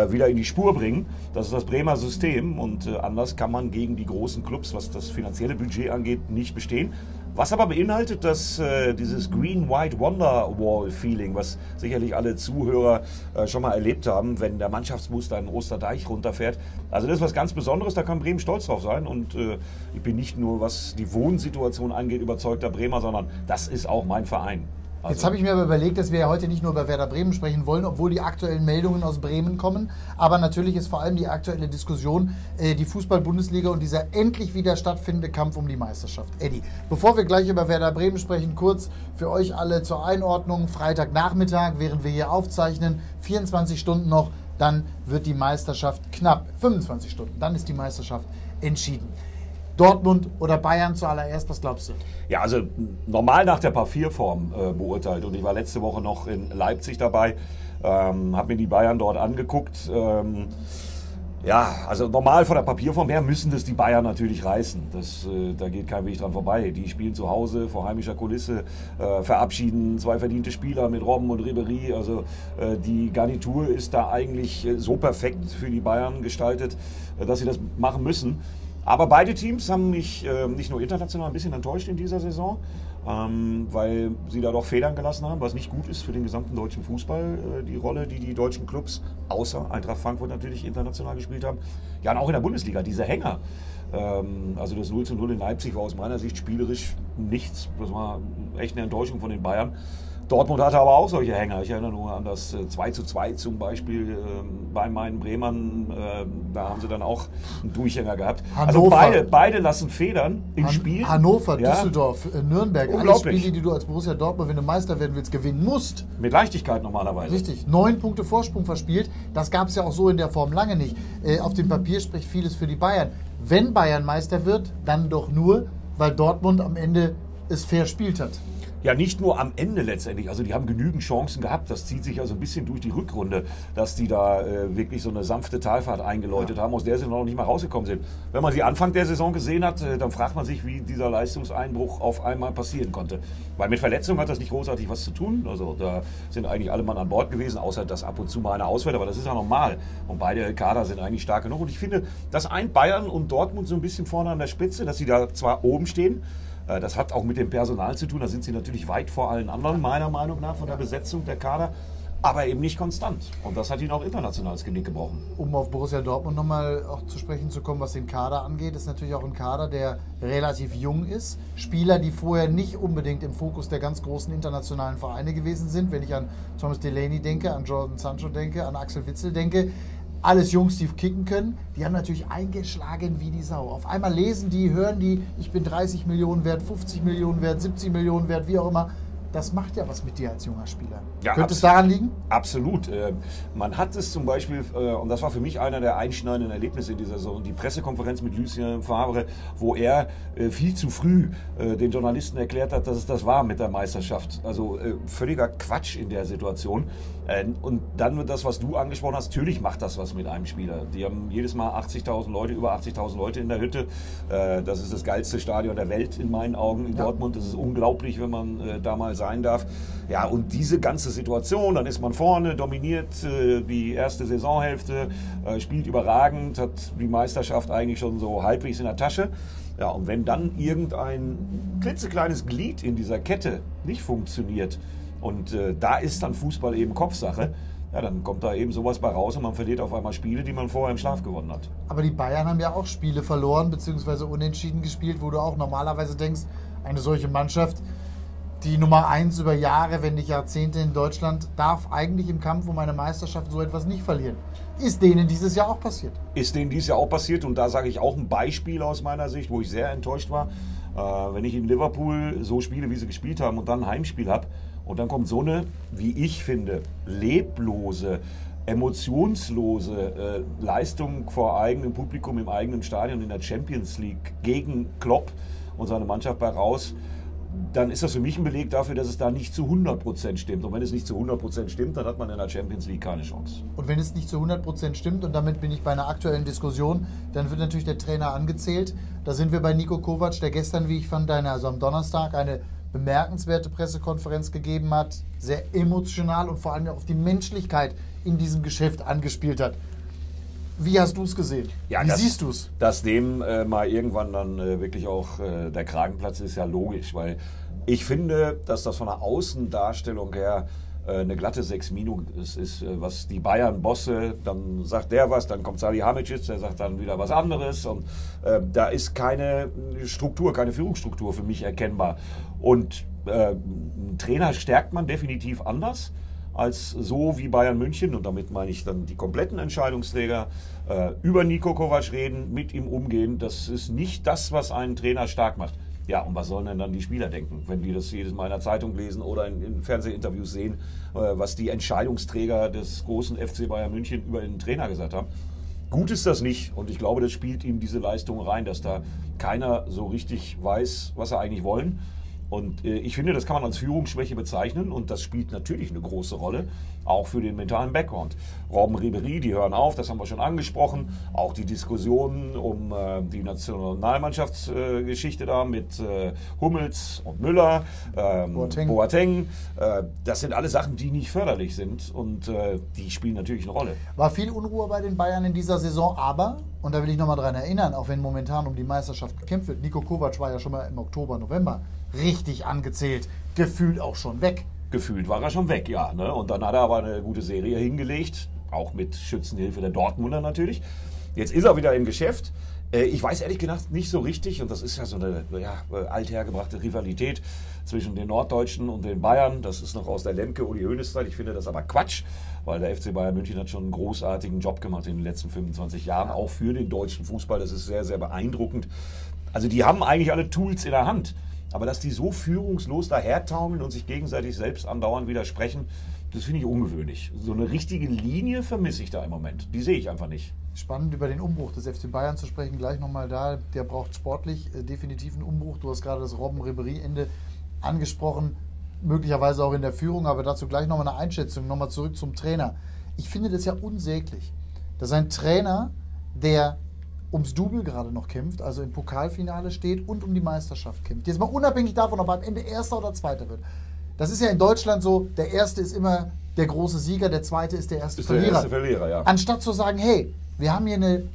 wieder in die Spur bringen. Das ist das Bremer System und anders kann man gegen die großen Clubs, was das finanzielle Budget angeht, nicht bestehen. Was aber beinhaltet, dass äh, dieses Green White Wonder Wall Feeling, was sicherlich alle Zuhörer äh, schon mal erlebt haben, wenn der Mannschaftsbus in Osterdeich runterfährt. Also das ist was ganz Besonderes, da kann Bremen stolz drauf sein. Und äh, ich bin nicht nur, was die Wohnsituation angeht, überzeugter Bremer, sondern das ist auch mein Verein. Also Jetzt habe ich mir aber überlegt, dass wir ja heute nicht nur über Werder Bremen sprechen wollen, obwohl die aktuellen Meldungen aus Bremen kommen. Aber natürlich ist vor allem die aktuelle Diskussion äh, die Fußball-Bundesliga und dieser endlich wieder stattfindende Kampf um die Meisterschaft. Eddie, bevor wir gleich über Werder Bremen sprechen, kurz für euch alle zur Einordnung. Freitagnachmittag, während wir hier aufzeichnen, 24 Stunden noch, dann wird die Meisterschaft knapp. 25 Stunden, dann ist die Meisterschaft entschieden. Dortmund oder Bayern zuallererst, was glaubst du? Ja, also normal nach der Papierform äh, beurteilt. Und ich war letzte Woche noch in Leipzig dabei, ähm, habe mir die Bayern dort angeguckt. Ähm, ja, also normal von der Papierform her müssen das die Bayern natürlich reißen. Das, äh, da geht kein Weg dran vorbei. Die spielen zu Hause vor heimischer Kulisse, äh, verabschieden zwei verdiente Spieler mit Robben und Ribery. Also äh, die Garnitur ist da eigentlich äh, so perfekt für die Bayern gestaltet, äh, dass sie das machen müssen. Aber beide Teams haben mich äh, nicht nur international ein bisschen enttäuscht in dieser Saison, ähm, weil sie da doch Federn gelassen haben, was nicht gut ist für den gesamten deutschen Fußball, äh, die Rolle, die die deutschen Clubs, außer Eintracht Frankfurt natürlich international gespielt haben. Ja, und auch in der Bundesliga, diese Hänger. Ähm, also das 0 zu 0 in Leipzig war aus meiner Sicht spielerisch nichts. Das war echt eine Enttäuschung von den Bayern. Dortmund hatte aber auch solche Hänger. Ich erinnere nur an das 2 äh, zu 2 zum Beispiel ähm, bei meinen Bremern. Äh, da haben sie dann auch einen Durchhänger gehabt. Also Hannover. Also beide, beide lassen Federn im Han Spiel. Hannover, ja. Düsseldorf, äh, Nürnberg. Alle Spiele, die du als Borussia Dortmund, wenn du Meister werden willst, gewinnen musst. Mit Leichtigkeit normalerweise. Richtig. Neun Punkte Vorsprung verspielt. Das gab es ja auch so in der Form lange nicht. auf dem Papier spricht vieles für die Bayern. Wenn Bayern Meister wird, dann doch nur, weil Dortmund am Ende es fair spielt hat. Ja, nicht nur am Ende letztendlich. Also die haben genügend Chancen gehabt. Das zieht sich also ein bisschen durch die Rückrunde, dass die da äh, wirklich so eine sanfte Talfahrt eingeläutet ja. haben, aus der sie noch nicht mal rausgekommen sind. Wenn man sie Anfang der Saison gesehen hat, äh, dann fragt man sich, wie dieser Leistungseinbruch auf einmal passieren konnte. Weil mit Verletzungen hat das nicht großartig was zu tun. Also da sind eigentlich alle Mann an Bord gewesen, außer dass ab und zu mal eine ausfällt. Aber das ist ja normal. Und beide Kader sind eigentlich stark genug. Und ich finde, dass ein Bayern und Dortmund so ein bisschen vorne an der Spitze, dass sie da zwar oben stehen, das hat auch mit dem Personal zu tun. Da sind sie natürlich weit vor allen anderen, meiner Meinung nach, von der Besetzung der Kader. Aber eben nicht konstant. Und das hat ihn auch international das Genick gebrochen. Um auf Borussia Dortmund nochmal auch zu sprechen zu kommen, was den Kader angeht, ist natürlich auch ein Kader, der relativ jung ist. Spieler, die vorher nicht unbedingt im Fokus der ganz großen internationalen Vereine gewesen sind. Wenn ich an Thomas Delaney denke, an Jordan Sancho denke, an Axel Witzel denke, alles Jungs, die kicken können, die haben natürlich eingeschlagen wie die Sau. Auf einmal lesen die, hören die, ich bin 30 Millionen wert, 50 Millionen wert, 70 Millionen wert, wie auch immer. Das macht ja was mit dir als junger Spieler. Ja, Könnte es daran liegen? Absolut. Äh, man hat es zum Beispiel, äh, und das war für mich einer der einschneidenden Erlebnisse in dieser Saison, die Pressekonferenz mit Lucien Favre, wo er äh, viel zu früh den Journalisten erklärt hat, dass es das war mit der Meisterschaft. Also völliger Quatsch in der Situation. Und dann wird das, was du angesprochen hast, natürlich macht das was mit einem Spieler. Die haben jedes Mal 80.000 Leute, über 80.000 Leute in der Hütte. Das ist das geilste Stadion der Welt in meinen Augen in ja. Dortmund. Das ist unglaublich, wenn man da mal sein darf. Ja, und diese ganze Situation, dann ist man vorne, dominiert äh, die erste Saisonhälfte, äh, spielt überragend, hat die Meisterschaft eigentlich schon so halbwegs in der Tasche. Ja, und wenn dann irgendein klitzekleines Glied in dieser Kette nicht funktioniert und äh, da ist dann Fußball eben Kopfsache, ja, dann kommt da eben sowas bei raus und man verliert auf einmal Spiele, die man vorher im Schlaf gewonnen hat. Aber die Bayern haben ja auch Spiele verloren bzw. unentschieden gespielt, wo du auch normalerweise denkst, eine solche Mannschaft die Nummer eins über Jahre, wenn nicht Jahrzehnte in Deutschland, darf eigentlich im Kampf um eine Meisterschaft so etwas nicht verlieren. Ist denen dieses Jahr auch passiert? Ist denen dieses Jahr auch passiert und da sage ich auch ein Beispiel aus meiner Sicht, wo ich sehr enttäuscht war. Äh, wenn ich in Liverpool so spiele, wie sie gespielt haben und dann ein Heimspiel habe und dann kommt so eine, wie ich finde, leblose, emotionslose äh, Leistung vor eigenem Publikum im eigenen Stadion in der Champions League gegen Klopp und seine Mannschaft bei raus dann ist das für mich ein Beleg dafür, dass es da nicht zu 100% stimmt. Und wenn es nicht zu 100% stimmt, dann hat man in der Champions League keine Chance. Und wenn es nicht zu 100% stimmt, und damit bin ich bei einer aktuellen Diskussion, dann wird natürlich der Trainer angezählt. Da sind wir bei Nico Kovac, der gestern, wie ich fand, eine, also am Donnerstag eine bemerkenswerte Pressekonferenz gegeben hat, sehr emotional und vor allem auf die Menschlichkeit in diesem Geschäft angespielt hat. Wie hast du es gesehen? Ja, Wie das, siehst du es? Dass dem äh, mal irgendwann dann äh, wirklich auch äh, der Kragenplatz ist ja logisch, weil ich finde, dass das von der Außendarstellung her äh, eine glatte 6 Minuten ist, äh, was die Bayern-Bosse, dann sagt der was, dann kommt Salihamidzic, der sagt dann wieder was anderes und äh, da ist keine Struktur, keine Führungsstruktur für mich erkennbar. Und einen Trainer stärkt man definitiv anders als so wie Bayern München, und damit meine ich dann die kompletten Entscheidungsträger, äh, über Nico Kovac reden, mit ihm umgehen. Das ist nicht das, was einen Trainer stark macht. Ja, und was sollen denn dann die Spieler denken, wenn die das jedes Mal in der Zeitung lesen oder in, in Fernsehinterviews sehen, äh, was die Entscheidungsträger des großen FC Bayern München über den Trainer gesagt haben? Gut ist das nicht und ich glaube, das spielt ihm diese Leistung rein, dass da keiner so richtig weiß, was er eigentlich wollen. Und äh, ich finde, das kann man als Führungsschwäche bezeichnen und das spielt natürlich eine große Rolle, auch für den mentalen Background. Robben Ribery, die hören auf, das haben wir schon angesprochen. Auch die Diskussionen um äh, die Nationalmannschaftsgeschichte äh, da mit äh, Hummels und Müller, ähm, Boateng, Boateng äh, das sind alle Sachen, die nicht förderlich sind und äh, die spielen natürlich eine Rolle. War viel Unruhe bei den Bayern in dieser Saison, aber, und da will ich nochmal dran erinnern, auch wenn momentan um die Meisterschaft gekämpft wird, Nico Kovac war ja schon mal im Oktober, November richtig angezählt. Gefühlt auch schon weg. Gefühlt war er schon weg, ja. Ne? Und dann hat er aber eine gute Serie hingelegt, auch mit Schützenhilfe der Dortmunder natürlich. Jetzt ist er wieder im Geschäft. Äh, ich weiß ehrlich gesagt nicht so richtig, und das ist ja so eine ja, althergebrachte Rivalität zwischen den Norddeutschen und den Bayern. Das ist noch aus der Lemke Uli Hoeneß Zeit. Ich finde das aber Quatsch, weil der FC Bayern München hat schon einen großartigen Job gemacht in den letzten 25 Jahren, auch für den deutschen Fußball. Das ist sehr, sehr beeindruckend. Also die haben eigentlich alle Tools in der Hand. Aber dass die so führungslos dahertaumeln und sich gegenseitig selbst andauernd widersprechen, das finde ich ungewöhnlich. So eine richtige Linie vermisse ich da im Moment. Die sehe ich einfach nicht. Spannend über den Umbruch des FC Bayern zu sprechen, gleich nochmal da. Der braucht sportlich äh, definitiv einen Umbruch. Du hast gerade das Robben-Ribery-Ende angesprochen. möglicherweise auch in der Führung, aber dazu gleich nochmal eine Einschätzung, nochmal zurück zum Trainer. Ich finde das ja unsäglich, dass ein Trainer, der ums Double gerade noch kämpft, also im Pokalfinale steht und um die Meisterschaft kämpft. Jetzt mal unabhängig davon, ob er am Ende Erster oder Zweiter wird. Das ist ja in Deutschland so, der Erste ist immer der große Sieger, der Zweite ist der erste ist Verlierer. Der erste Verlierer ja. Anstatt zu sagen, hey, wir haben hier eine,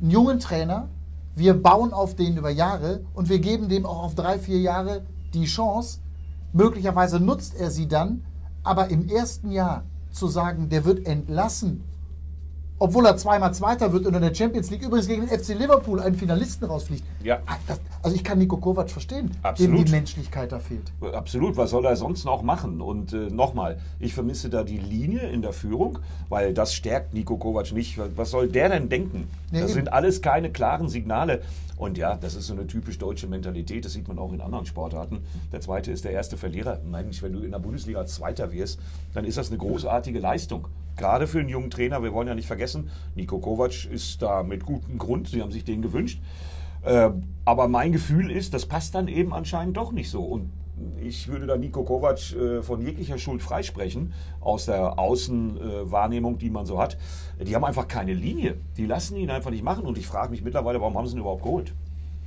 einen jungen Trainer, wir bauen auf den über Jahre und wir geben dem auch auf drei, vier Jahre die Chance. Möglicherweise nutzt er sie dann, aber im ersten Jahr zu sagen, der wird entlassen obwohl er zweimal Zweiter wird und in der Champions League übrigens gegen den FC Liverpool einen Finalisten rausfliegt. Ja. Ah, das, also ich kann Nico Kovac verstehen, Absolut. dem die Menschlichkeit da fehlt. Absolut, was soll er sonst noch machen? Und äh, nochmal, ich vermisse da die Linie in der Führung, weil das stärkt Nico Kovac nicht. Was soll der denn denken? Nee, das eben. sind alles keine klaren Signale. Und ja, das ist so eine typisch deutsche Mentalität, das sieht man auch in anderen Sportarten. Der zweite ist der erste Verlierer. Mensch, wenn du in der Bundesliga Zweiter wirst, dann ist das eine großartige Leistung. Gerade für einen jungen Trainer, wir wollen ja nicht vergessen, Nico Kovac ist da mit gutem Grund, sie haben sich den gewünscht. Äh, aber mein Gefühl ist, das passt dann eben anscheinend doch nicht so. Und ich würde da Nico Kovac äh, von jeglicher Schuld freisprechen, aus der Außenwahrnehmung, die man so hat. Die haben einfach keine Linie. Die lassen ihn einfach nicht machen. Und ich frage mich mittlerweile, warum haben sie ihn überhaupt geholt?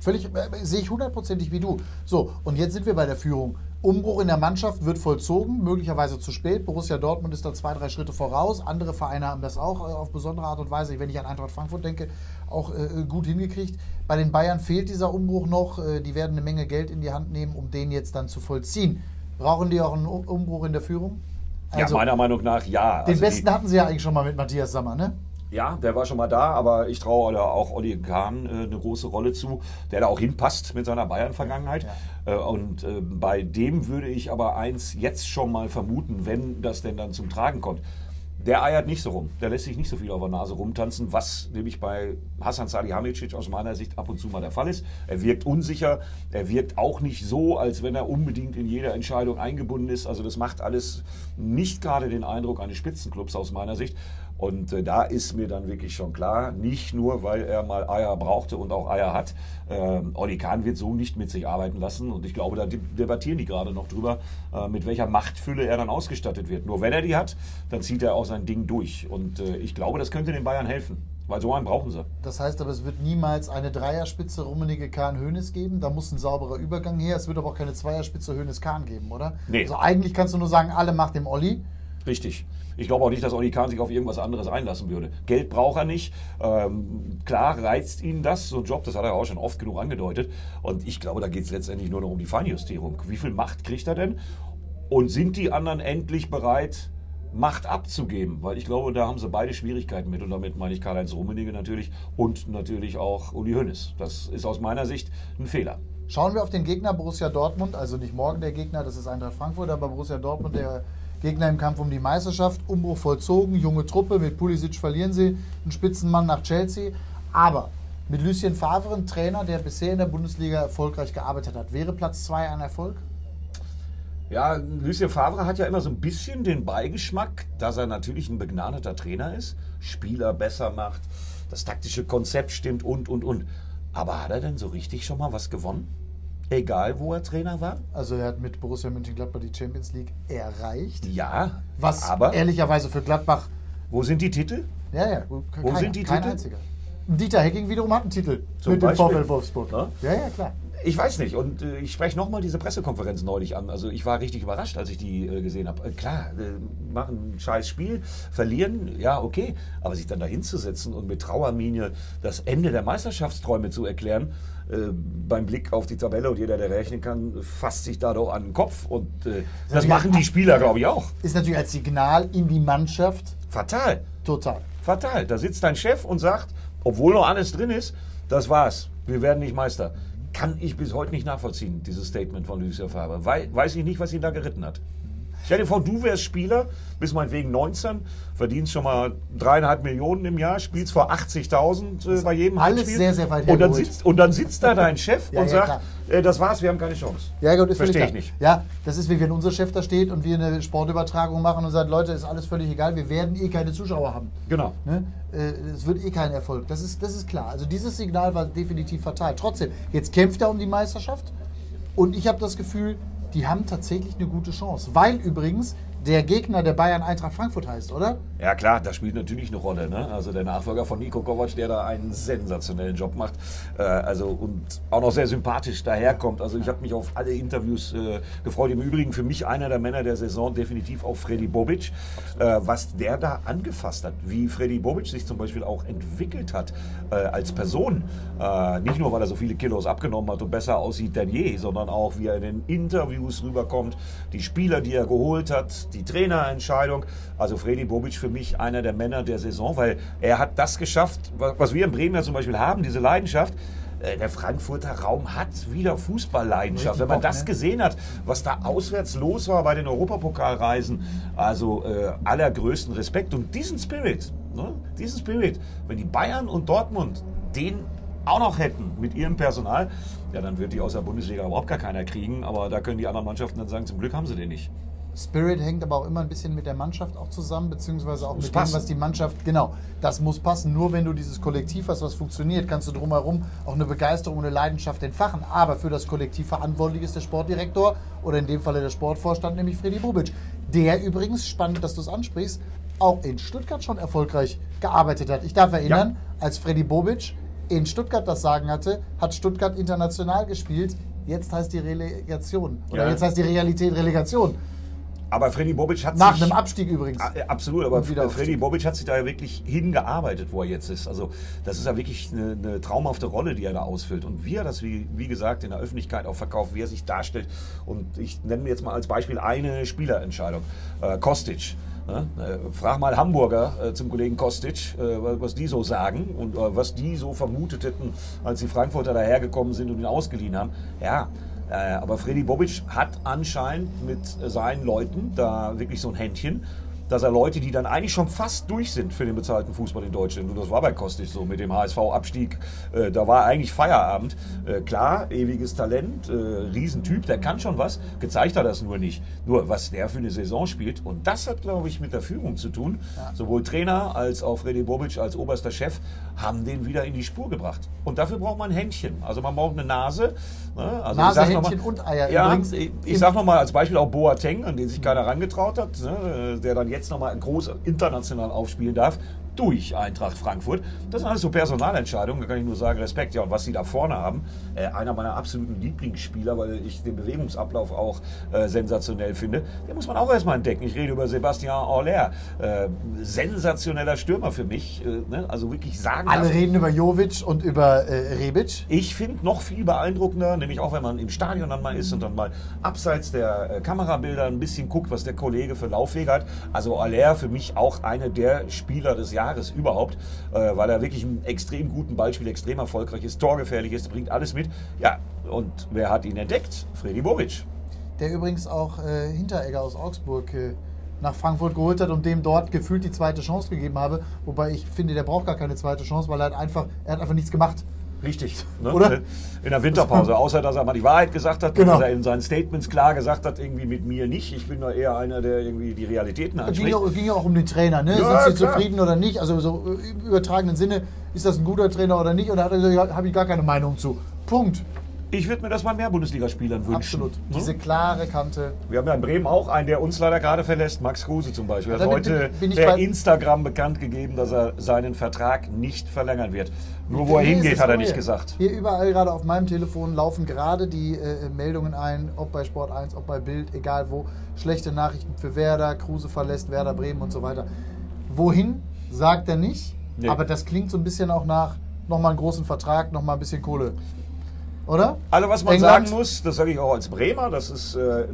Völlig, äh, sehe ich hundertprozentig wie du. So, und jetzt sind wir bei der Führung. Umbruch in der Mannschaft wird vollzogen, möglicherweise zu spät. Borussia Dortmund ist da zwei, drei Schritte voraus. Andere Vereine haben das auch äh, auf besondere Art und Weise, wenn ich an Eintracht Frankfurt denke, auch äh, gut hingekriegt. Bei den Bayern fehlt dieser Umbruch noch. Äh, die werden eine Menge Geld in die Hand nehmen, um den jetzt dann zu vollziehen. Brauchen die auch einen Umbruch in der Führung? Also, ja, meiner Meinung nach ja. Den also besten hatten sie ja eigentlich schon mal mit Matthias Sammer, ne? Ja, der war schon mal da, aber ich traue auch Olli Kahn äh, eine große Rolle zu, der da auch hinpasst mit seiner Bayern-Vergangenheit. Ja. Äh, und äh, bei dem würde ich aber eins jetzt schon mal vermuten, wenn das denn dann zum Tragen kommt. Der eiert nicht so rum. Der lässt sich nicht so viel auf der Nase rumtanzen, was nämlich bei Hasan Salihamidzic aus meiner Sicht ab und zu mal der Fall ist. Er wirkt unsicher. Er wirkt auch nicht so, als wenn er unbedingt in jeder Entscheidung eingebunden ist. Also das macht alles nicht gerade den Eindruck eines Spitzenclubs aus meiner Sicht. Und äh, da ist mir dann wirklich schon klar, nicht nur, weil er mal Eier brauchte und auch Eier hat, äh, Olli Kahn wird so nicht mit sich arbeiten lassen. Und ich glaube, da debattieren die gerade noch drüber, äh, mit welcher Machtfülle er dann ausgestattet wird. Nur wenn er die hat, dann zieht er auch sein Ding durch. Und äh, ich glaube, das könnte den Bayern helfen. Weil so einen brauchen sie. Das heißt aber, es wird niemals eine Dreierspitze Rummenigge Kahn Hönes geben. Da muss ein sauberer Übergang her. Es wird aber auch keine Zweierspitze Hönes Kahn geben, oder? Nee. Also eigentlich kannst du nur sagen, alle macht dem Olli. Richtig. Ich glaube auch nicht, dass Olli Kahn sich auf irgendwas anderes einlassen würde. Geld braucht er nicht. Ähm, klar reizt ihn das, so ein Job, das hat er auch schon oft genug angedeutet. Und ich glaube, da geht es letztendlich nur noch um die Feinjustierung. Wie viel Macht kriegt er denn? Und sind die anderen endlich bereit, Macht abzugeben? Weil ich glaube, da haben sie beide Schwierigkeiten mit. Und damit meine ich Karl-Heinz Rummenigge natürlich und natürlich auch Uli Hoeneß. Das ist aus meiner Sicht ein Fehler. Schauen wir auf den Gegner Borussia Dortmund, also nicht morgen der Gegner, das ist Eintracht Frankfurt, aber Borussia Dortmund, der Gegner im Kampf um die Meisterschaft, Umbruch vollzogen, junge Truppe, mit Pulisic verlieren sie einen Spitzenmann nach Chelsea. Aber mit Lucien Favre, ein Trainer, der bisher in der Bundesliga erfolgreich gearbeitet hat, wäre Platz 2 ein Erfolg? Ja, Lucien Favre hat ja immer so ein bisschen den Beigeschmack, dass er natürlich ein begnadeter Trainer ist, Spieler besser macht, das taktische Konzept stimmt und, und, und. Aber hat er denn so richtig schon mal was gewonnen? Egal, wo er Trainer war? Also er hat mit Borussia Mönchengladbach die Champions League erreicht. Ja, was aber ehrlicherweise für Gladbach. Wo sind die Titel? Ja, ja. Wo keiner, sind die kein Titel? Einziger. Dieter Hecking wiederum hat einen Titel Zum mit Beispiel? dem VfL Wolfsburg. Ja? ja, ja, klar. Ich weiß nicht. Und äh, ich spreche nochmal diese Pressekonferenz neulich an. Also ich war richtig überrascht, als ich die äh, gesehen habe. Äh, klar, äh, machen ein scheiß Spiel, verlieren, ja, okay. Aber sich dann da hinzusetzen und mit Trauerminie das Ende der Meisterschaftsträume zu erklären, äh, beim Blick auf die Tabelle und jeder, der rechnen kann, fasst sich da doch an den Kopf. Und äh, das, das machen die Spieler, glaube ich, auch. Ist natürlich als Signal in die Mannschaft. Fatal. Total. Fatal. Da sitzt dein Chef und sagt, obwohl noch alles drin ist, das war's. Wir werden nicht Meister kann ich bis heute nicht nachvollziehen, dieses Statement von Lucia Faber. weiß ich nicht, was ihn da geritten hat. Stell dir vor, du wärst Spieler, bist meinetwegen 19, verdienst schon mal dreieinhalb Millionen im Jahr, spielst vor 80.000 äh, bei jedem Alles Heimspiel. sehr, sehr weit und dann, sitzt, und dann sitzt da dein Chef ja, und ja, sagt, äh, das war's, wir haben keine Chance. Ja, gut, Verstehe ich nicht. Ja, das ist wie wenn unser Chef da steht und wir eine Sportübertragung machen und sagt, Leute, ist alles völlig egal, wir werden eh keine Zuschauer haben. Genau. Ne? Äh, es wird eh kein Erfolg. Das ist, das ist klar. Also dieses Signal war definitiv fatal. Trotzdem, jetzt kämpft er um die Meisterschaft und ich habe das Gefühl, die haben tatsächlich eine gute Chance. Weil übrigens der Gegner der Bayern Eintracht Frankfurt heißt, oder? Ja klar, das spielt natürlich eine Rolle. Ne? Also der Nachfolger von Nico Kovac, der da einen sensationellen Job macht, äh, also und auch noch sehr sympathisch daherkommt. Also ich habe mich auf alle Interviews äh, gefreut. Im Übrigen für mich einer der Männer der Saison definitiv auch Freddy Bobic, äh, was der da angefasst hat, wie Freddy Bobic sich zum Beispiel auch entwickelt hat äh, als Person. Äh, nicht nur, weil er so viele Kilos abgenommen hat und besser aussieht denn je, sondern auch, wie er in den Interviews rüberkommt, die Spieler, die er geholt hat, die Trainerentscheidung. Also Freddy Bobic für mich einer der Männer der Saison, weil er hat das geschafft, was wir in Bremen ja zum Beispiel haben, diese Leidenschaft äh, der Frankfurter Raum hat wieder Fußballleidenschaft. Wenn man das ne? gesehen hat, was da auswärts los war bei den Europapokalreisen, also äh, allergrößten Respekt. Und diesen Spirit, ne, diesen Spirit, wenn die Bayern und Dortmund den auch noch hätten mit ihrem Personal, ja, dann wird die aus der Bundesliga überhaupt gar keiner kriegen. Aber da können die anderen Mannschaften dann sagen, zum Glück haben sie den nicht. Spirit hängt aber auch immer ein bisschen mit der Mannschaft auch zusammen, beziehungsweise auch mit passen. dem, was die Mannschaft, genau, das muss passen. Nur wenn du dieses Kollektiv hast, was funktioniert, kannst du drumherum auch eine Begeisterung und eine Leidenschaft entfachen. Aber für das Kollektiv verantwortlich ist der Sportdirektor oder in dem Falle der Sportvorstand, nämlich Freddy Bubic. Der übrigens, spannend, dass du es ansprichst, auch in Stuttgart schon erfolgreich gearbeitet hat. Ich darf erinnern, ja. als Freddy Bobic in Stuttgart das Sagen hatte, hat Stuttgart international gespielt. Jetzt heißt die Relegation. Oder ja. jetzt heißt die Realität Relegation. Aber Freddy Bobic hat Nach sich, einem Abstieg übrigens. Ah, absolut, aber Freddy Bobic hat sich da ja wirklich hingearbeitet, wo er jetzt ist. Also das ist ja wirklich eine, eine traumhafte Rolle, die er da ausfüllt. Und wie er das, wie, wie gesagt, in der Öffentlichkeit auch verkauft, wie er sich darstellt. Und ich nenne mir jetzt mal als Beispiel eine Spielerentscheidung. Äh, Kostic. Ne? Äh, frag mal Hamburger äh, zum Kollegen Kostic, äh, was die so sagen und äh, was die so vermutet hätten, als die Frankfurter dahergekommen sind und ihn ausgeliehen haben. Ja, aber Freddy Bobic hat anscheinend mit seinen Leuten da wirklich so ein Händchen dass er Leute, die dann eigentlich schon fast durch sind für den bezahlten Fußball in Deutschland, und das war bei Kostic so mit dem HSV-Abstieg, äh, da war eigentlich Feierabend. Äh, klar, ewiges Talent, äh, Riesentyp, der kann schon was, gezeigt hat das nur nicht. Nur, was der für eine Saison spielt, und das hat, glaube ich, mit der Führung zu tun. Ja. Sowohl Trainer als auch Freddy Bobic als oberster Chef haben den wieder in die Spur gebracht. Und dafür braucht man ein Händchen. Also man braucht eine Nase. Ne? Also Nase, Händchen mal, und Eier. Ja, übrigens, ich, ich sage nochmal als Beispiel auch Boateng, an den sich keiner herangetraut hat, ne? der dann jetzt nochmal groß international aufspielen darf durch Eintracht Frankfurt. Das sind alles so Personalentscheidungen, da kann ich nur sagen, Respekt. Ja, und was sie da vorne haben, äh, einer meiner absoluten Lieblingsspieler, weil ich den Bewegungsablauf auch äh, sensationell finde, den muss man auch erstmal entdecken. Ich rede über Sebastian Orler. Äh, sensationeller Stürmer für mich. Äh, ne? Also wirklich sagen. Alle reden über Jovic und über äh, Rebic. Ich finde noch viel beeindruckender, nämlich auch wenn man im Stadion dann mal ist und dann mal abseits der äh, Kamerabilder ein bisschen guckt, was der Kollege für Laufwege hat. Also Orler für mich auch einer der Spieler des Jahres Jahres überhaupt, äh, weil er wirklich einen extrem guten Ballspiel, extrem erfolgreich ist, torgefährlich ist, bringt alles mit. Ja, und wer hat ihn entdeckt? Freddy Bobic. Der übrigens auch äh, Hinteregger aus Augsburg äh, nach Frankfurt geholt hat und dem dort gefühlt die zweite Chance gegeben habe. Wobei ich finde, der braucht gar keine zweite Chance, weil er hat einfach, er hat einfach nichts gemacht. Richtig. Ne? Oder? In der Winterpause. Außer, dass er mal die Wahrheit gesagt hat, genau. dass er in seinen Statements klar gesagt hat, irgendwie mit mir nicht. Ich bin nur eher einer, der irgendwie die Realitäten anspricht. Es ging ja auch um den Trainer. Ne? Ja, Sind Sie klar. zufrieden oder nicht? Also so im übertragenen Sinne, ist das ein guter Trainer oder nicht? Und da hat er gesagt, habe ich gar keine Meinung zu. Punkt. Ich würde mir das mal mehr Bundesligaspielern wünschen. Absolut. Hm? Diese klare Kante. Wir haben ja in Bremen auch einen, der uns leider gerade verlässt, Max Kruse zum Beispiel. Er hat heute bin, bin per Instagram bekannt gegeben, dass er seinen Vertrag nicht verlängern wird. Nur wo er hingeht, hat er nicht gesagt. Hier überall gerade auf meinem Telefon laufen gerade die äh, Meldungen ein, ob bei Sport 1, ob bei Bild, egal wo. Schlechte Nachrichten für Werder, Kruse verlässt Werder Bremen und so weiter. Wohin, sagt er nicht. Nee. Aber das klingt so ein bisschen auch nach nochmal einen großen Vertrag, nochmal ein bisschen Kohle. Oder? Also was man England. sagen muss, das sage ich auch als Bremer, das ist äh,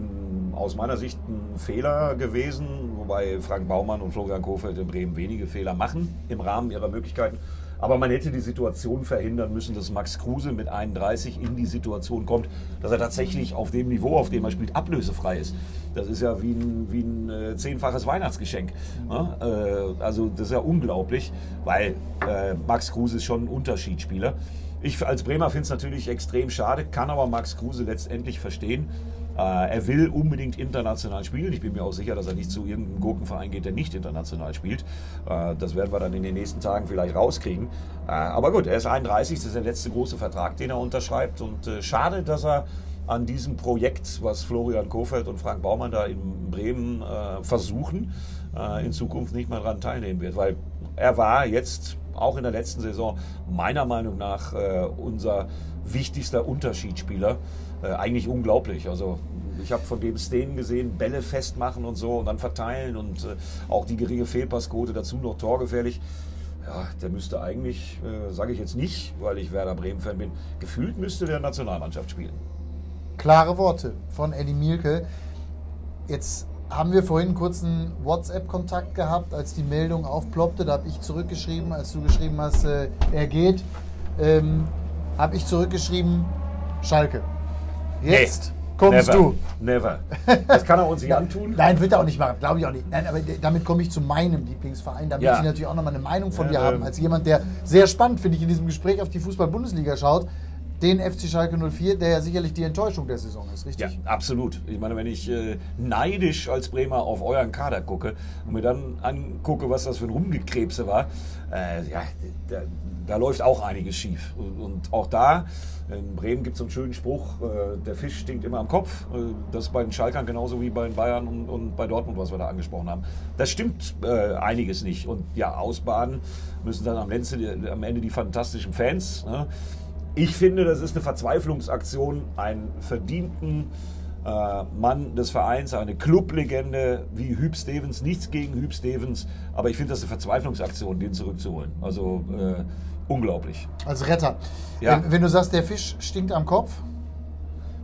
aus meiner Sicht ein Fehler gewesen, wobei Frank Baumann und Florian Kofeld in Bremen wenige Fehler machen im Rahmen ihrer Möglichkeiten. Aber man hätte die Situation verhindern müssen, dass Max Kruse mit 31 in die Situation kommt, dass er tatsächlich auf dem Niveau, auf dem er spielt, ablösefrei ist. Das ist ja wie ein, wie ein äh, zehnfaches Weihnachtsgeschenk. Ne? Äh, also das ist ja unglaublich, weil äh, Max Kruse ist schon ein Unterschiedsspieler. Ich als Bremer finde es natürlich extrem schade, kann aber Max Kruse letztendlich verstehen. Äh, er will unbedingt international spielen. Ich bin mir auch sicher, dass er nicht zu irgendeinem Gurkenverein geht, der nicht international spielt. Äh, das werden wir dann in den nächsten Tagen vielleicht rauskriegen. Äh, aber gut, er ist 31, das ist der letzte große Vertrag, den er unterschreibt. Und schade, dass er an diesem Projekt, was Florian Kofeld und Frank Baumann da in Bremen versuchen, in Zukunft nicht mehr daran teilnehmen wird. Weil er war jetzt auch in der letzten Saison meiner Meinung nach äh, unser wichtigster Unterschiedsspieler. Äh, eigentlich unglaublich. Also ich habe von dem Szenen gesehen, Bälle festmachen und so und dann verteilen und äh, auch die geringe Fehlpassquote dazu noch torgefährlich. Ja, der müsste eigentlich, äh, sage ich jetzt nicht, weil ich Werder Bremen-Fan bin, gefühlt müsste der Nationalmannschaft spielen. Klare Worte von Eddie Mielke. Jetzt haben wir vorhin einen kurzen WhatsApp-Kontakt gehabt, als die Meldung aufploppte. Da habe ich zurückgeschrieben, als du geschrieben hast, äh, er geht, ähm, habe ich zurückgeschrieben, Schalke. Jetzt nee, kommst never, du. Never. Das kann er uns nicht antun. Nein, wird er auch nicht machen, glaube ich auch nicht. Nein, aber damit komme ich zu meinem Lieblingsverein. Da ja. möchte ich natürlich auch nochmal eine Meinung von ja, dir haben, ähm, als jemand, der sehr spannend, finde ich, in diesem Gespräch auf die Fußball-Bundesliga schaut den FC Schalke 04, der ja sicherlich die Enttäuschung der Saison ist, richtig? Ja, absolut. Ich meine, wenn ich äh, neidisch als Bremer auf euren Kader gucke und mir dann angucke, was das für ein Rumgekrebse war, äh, ja, da, da, läuft auch einiges schief. Und, und auch da, in Bremen gibt es einen schönen Spruch, äh, der Fisch stinkt immer am Kopf. Äh, das ist bei den Schalkern genauso wie bei den Bayern und, und bei Dortmund, was wir da angesprochen haben. Das stimmt äh, einiges nicht. Und ja, ausbaden müssen dann am Ende, am Ende die fantastischen Fans. Ne? Ich finde, das ist eine Verzweiflungsaktion, einen verdienten äh, Mann des Vereins, eine Clublegende wie Hüb Stevens. Nichts gegen Hüb Stevens, aber ich finde das eine Verzweiflungsaktion, den zurückzuholen. Also äh, unglaublich. Als Retter. Ja. Wenn du sagst, der Fisch stinkt am Kopf,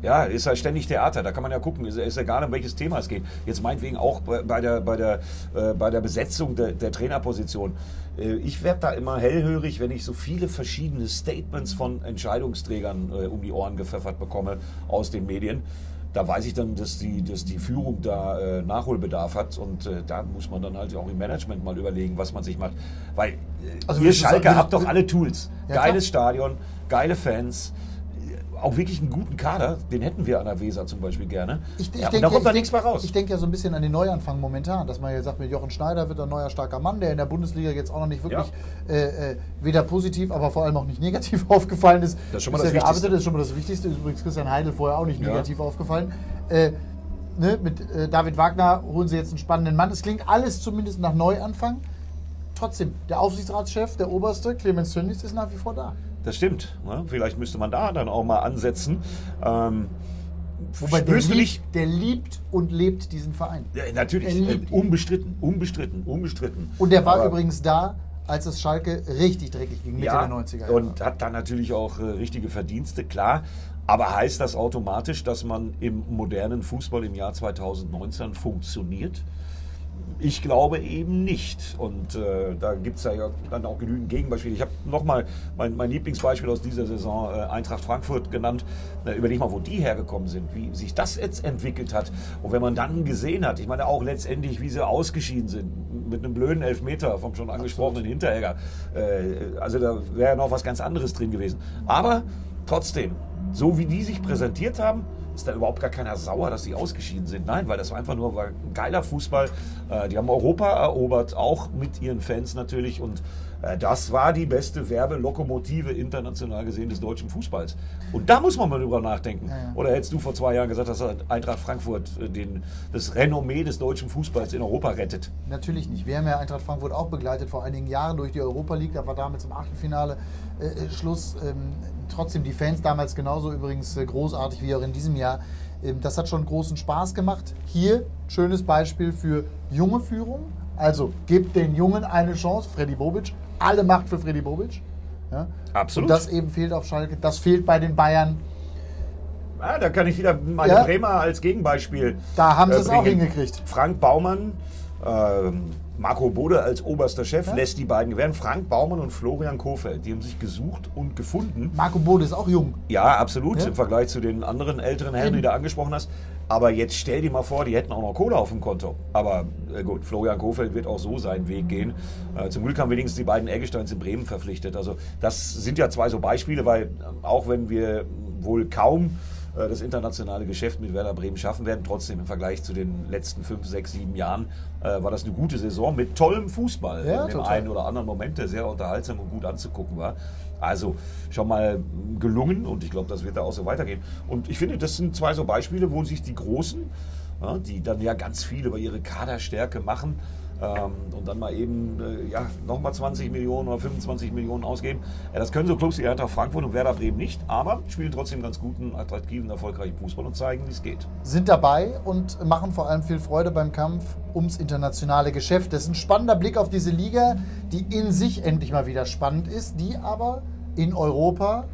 ja, ist halt ständig Theater. Da kann man ja gucken, ist, ist egal, um welches Thema es geht. Jetzt meinetwegen auch bei der, bei der, äh, bei der Besetzung der, der Trainerposition. Äh, ich werde da immer hellhörig, wenn ich so viele verschiedene Statements von Entscheidungsträgern äh, um die Ohren gepfeffert bekomme aus den Medien da weiß ich dann, dass die, dass die Führung da äh, Nachholbedarf hat und äh, da muss man dann halt auch im Management mal überlegen, was man sich macht. Weil äh, also ihr Schalke habt doch alle Tools. Ja, Geiles klar. Stadion, geile Fans, auch wirklich einen guten Kader, den hätten wir an der Weser zum Beispiel gerne. Ich, ich ja, denke, da kommt da nichts mehr raus. Ich denke ja so ein bisschen an den Neuanfang momentan, dass man jetzt sagt, mit Jochen Schneider wird ein neuer starker Mann, der in der Bundesliga jetzt auch noch nicht wirklich ja. äh, äh, weder positiv, aber vor allem auch nicht negativ aufgefallen ist. Das ist schon mal das Wichtigste. Das ist schon mal das Wichtigste. Ist übrigens Christian Heidel vorher auch nicht ja. negativ aufgefallen. Äh, ne, mit äh, David Wagner holen sie jetzt einen spannenden Mann. Es klingt alles zumindest nach Neuanfang. Trotzdem, der Aufsichtsratschef, der Oberste, Clemens Tönnies, ist nach wie vor da. Das stimmt. Ne? Vielleicht müsste man da dann auch mal ansetzen. Ähm, Wobei der liebt, der liebt, und lebt diesen Verein. Ja, natürlich, äh, unbestritten, unbestritten, unbestritten. Und der war Aber übrigens da, als es Schalke richtig dreckig ging, Mitte ja, der 90er Jahre. Und hat dann natürlich auch äh, richtige Verdienste, klar. Aber heißt das automatisch, dass man im modernen Fußball im Jahr 2019 funktioniert? Ich glaube eben nicht. Und äh, da gibt es ja dann auch genügend Gegenbeispiele. Ich habe nochmal mein, mein Lieblingsbeispiel aus dieser Saison, äh, Eintracht Frankfurt, genannt. Äh, überleg mal, wo die hergekommen sind, wie sich das jetzt entwickelt hat. Und wenn man dann gesehen hat, ich meine auch letztendlich, wie sie ausgeschieden sind, mit einem blöden Elfmeter vom schon angesprochenen Hinteregger. Äh, also da wäre ja noch was ganz anderes drin gewesen. Aber trotzdem, so wie die sich präsentiert haben, ist da überhaupt gar keiner sauer, dass sie ausgeschieden sind. Nein, weil das war einfach nur war geiler Fußball. Äh, die haben Europa erobert, auch mit ihren Fans natürlich. Und das war die beste Werbelokomotive international gesehen des deutschen Fußballs. Und da muss man mal drüber nachdenken. Ja, ja. Oder hättest du vor zwei Jahren gesagt, dass Eintracht Frankfurt äh, den, das Renommee des deutschen Fußballs in Europa rettet? Natürlich nicht. Wir haben ja Eintracht Frankfurt auch begleitet vor einigen Jahren durch die Europa League. Da war damals im Achtelfinale äh, Schluss. Ähm, trotzdem die Fans damals genauso übrigens äh, großartig wie auch in diesem Jahr. Ähm, das hat schon großen Spaß gemacht. Hier schönes Beispiel für junge Führung. Also gebt den Jungen eine Chance. Freddy Bobic, alle Macht für Freddy Bobic. Ja? Absolut. Und das eben fehlt auf Schalke. Das fehlt bei den Bayern. Ah, da kann ich wieder meine ja. Bremer als Gegenbeispiel. Da haben sie äh, es auch hingekriegt. Frank Baumann. Ähm, Marco Bode als oberster Chef ja? lässt die beiden gewähren. Frank Baumann und Florian Kofeld, die haben sich gesucht und gefunden. Marco Bode ist auch jung. Ja, absolut, ja? im Vergleich zu den anderen älteren Herren, die du angesprochen hast. Aber jetzt stell dir mal vor, die hätten auch noch Kohle auf dem Konto. Aber äh gut, Florian Kofeld wird auch so seinen Weg gehen. Äh, zum Glück haben wenigstens die beiden Eggesteins in Bremen verpflichtet. Also das sind ja zwei so Beispiele, weil äh, auch wenn wir wohl kaum äh, das internationale Geschäft mit Werder Bremen schaffen werden. Trotzdem im Vergleich zu den letzten fünf, sechs, sieben Jahren äh, war das eine gute Saison mit tollem Fußball ja, in dem total. einen oder anderen Moment, der sehr unterhaltsam und gut anzugucken war. Also schon mal gelungen und ich glaube, das wird da auch so weitergehen. Und ich finde, das sind zwei so Beispiele, wo sich die Großen, ja, die dann ja ganz viel über ihre Kaderstärke machen, und dann mal eben äh, ja, nochmal 20 Millionen oder 25 Millionen ausgeben. Das können so Clubs wie Eintracht Frankfurt und Werder Bremen nicht, aber spielen trotzdem ganz guten, attraktiven, erfolgreichen Fußball und zeigen, wie es geht. Sind dabei und machen vor allem viel Freude beim Kampf ums internationale Geschäft. Das ist ein spannender Blick auf diese Liga, die in sich endlich mal wieder spannend ist, die aber in Europa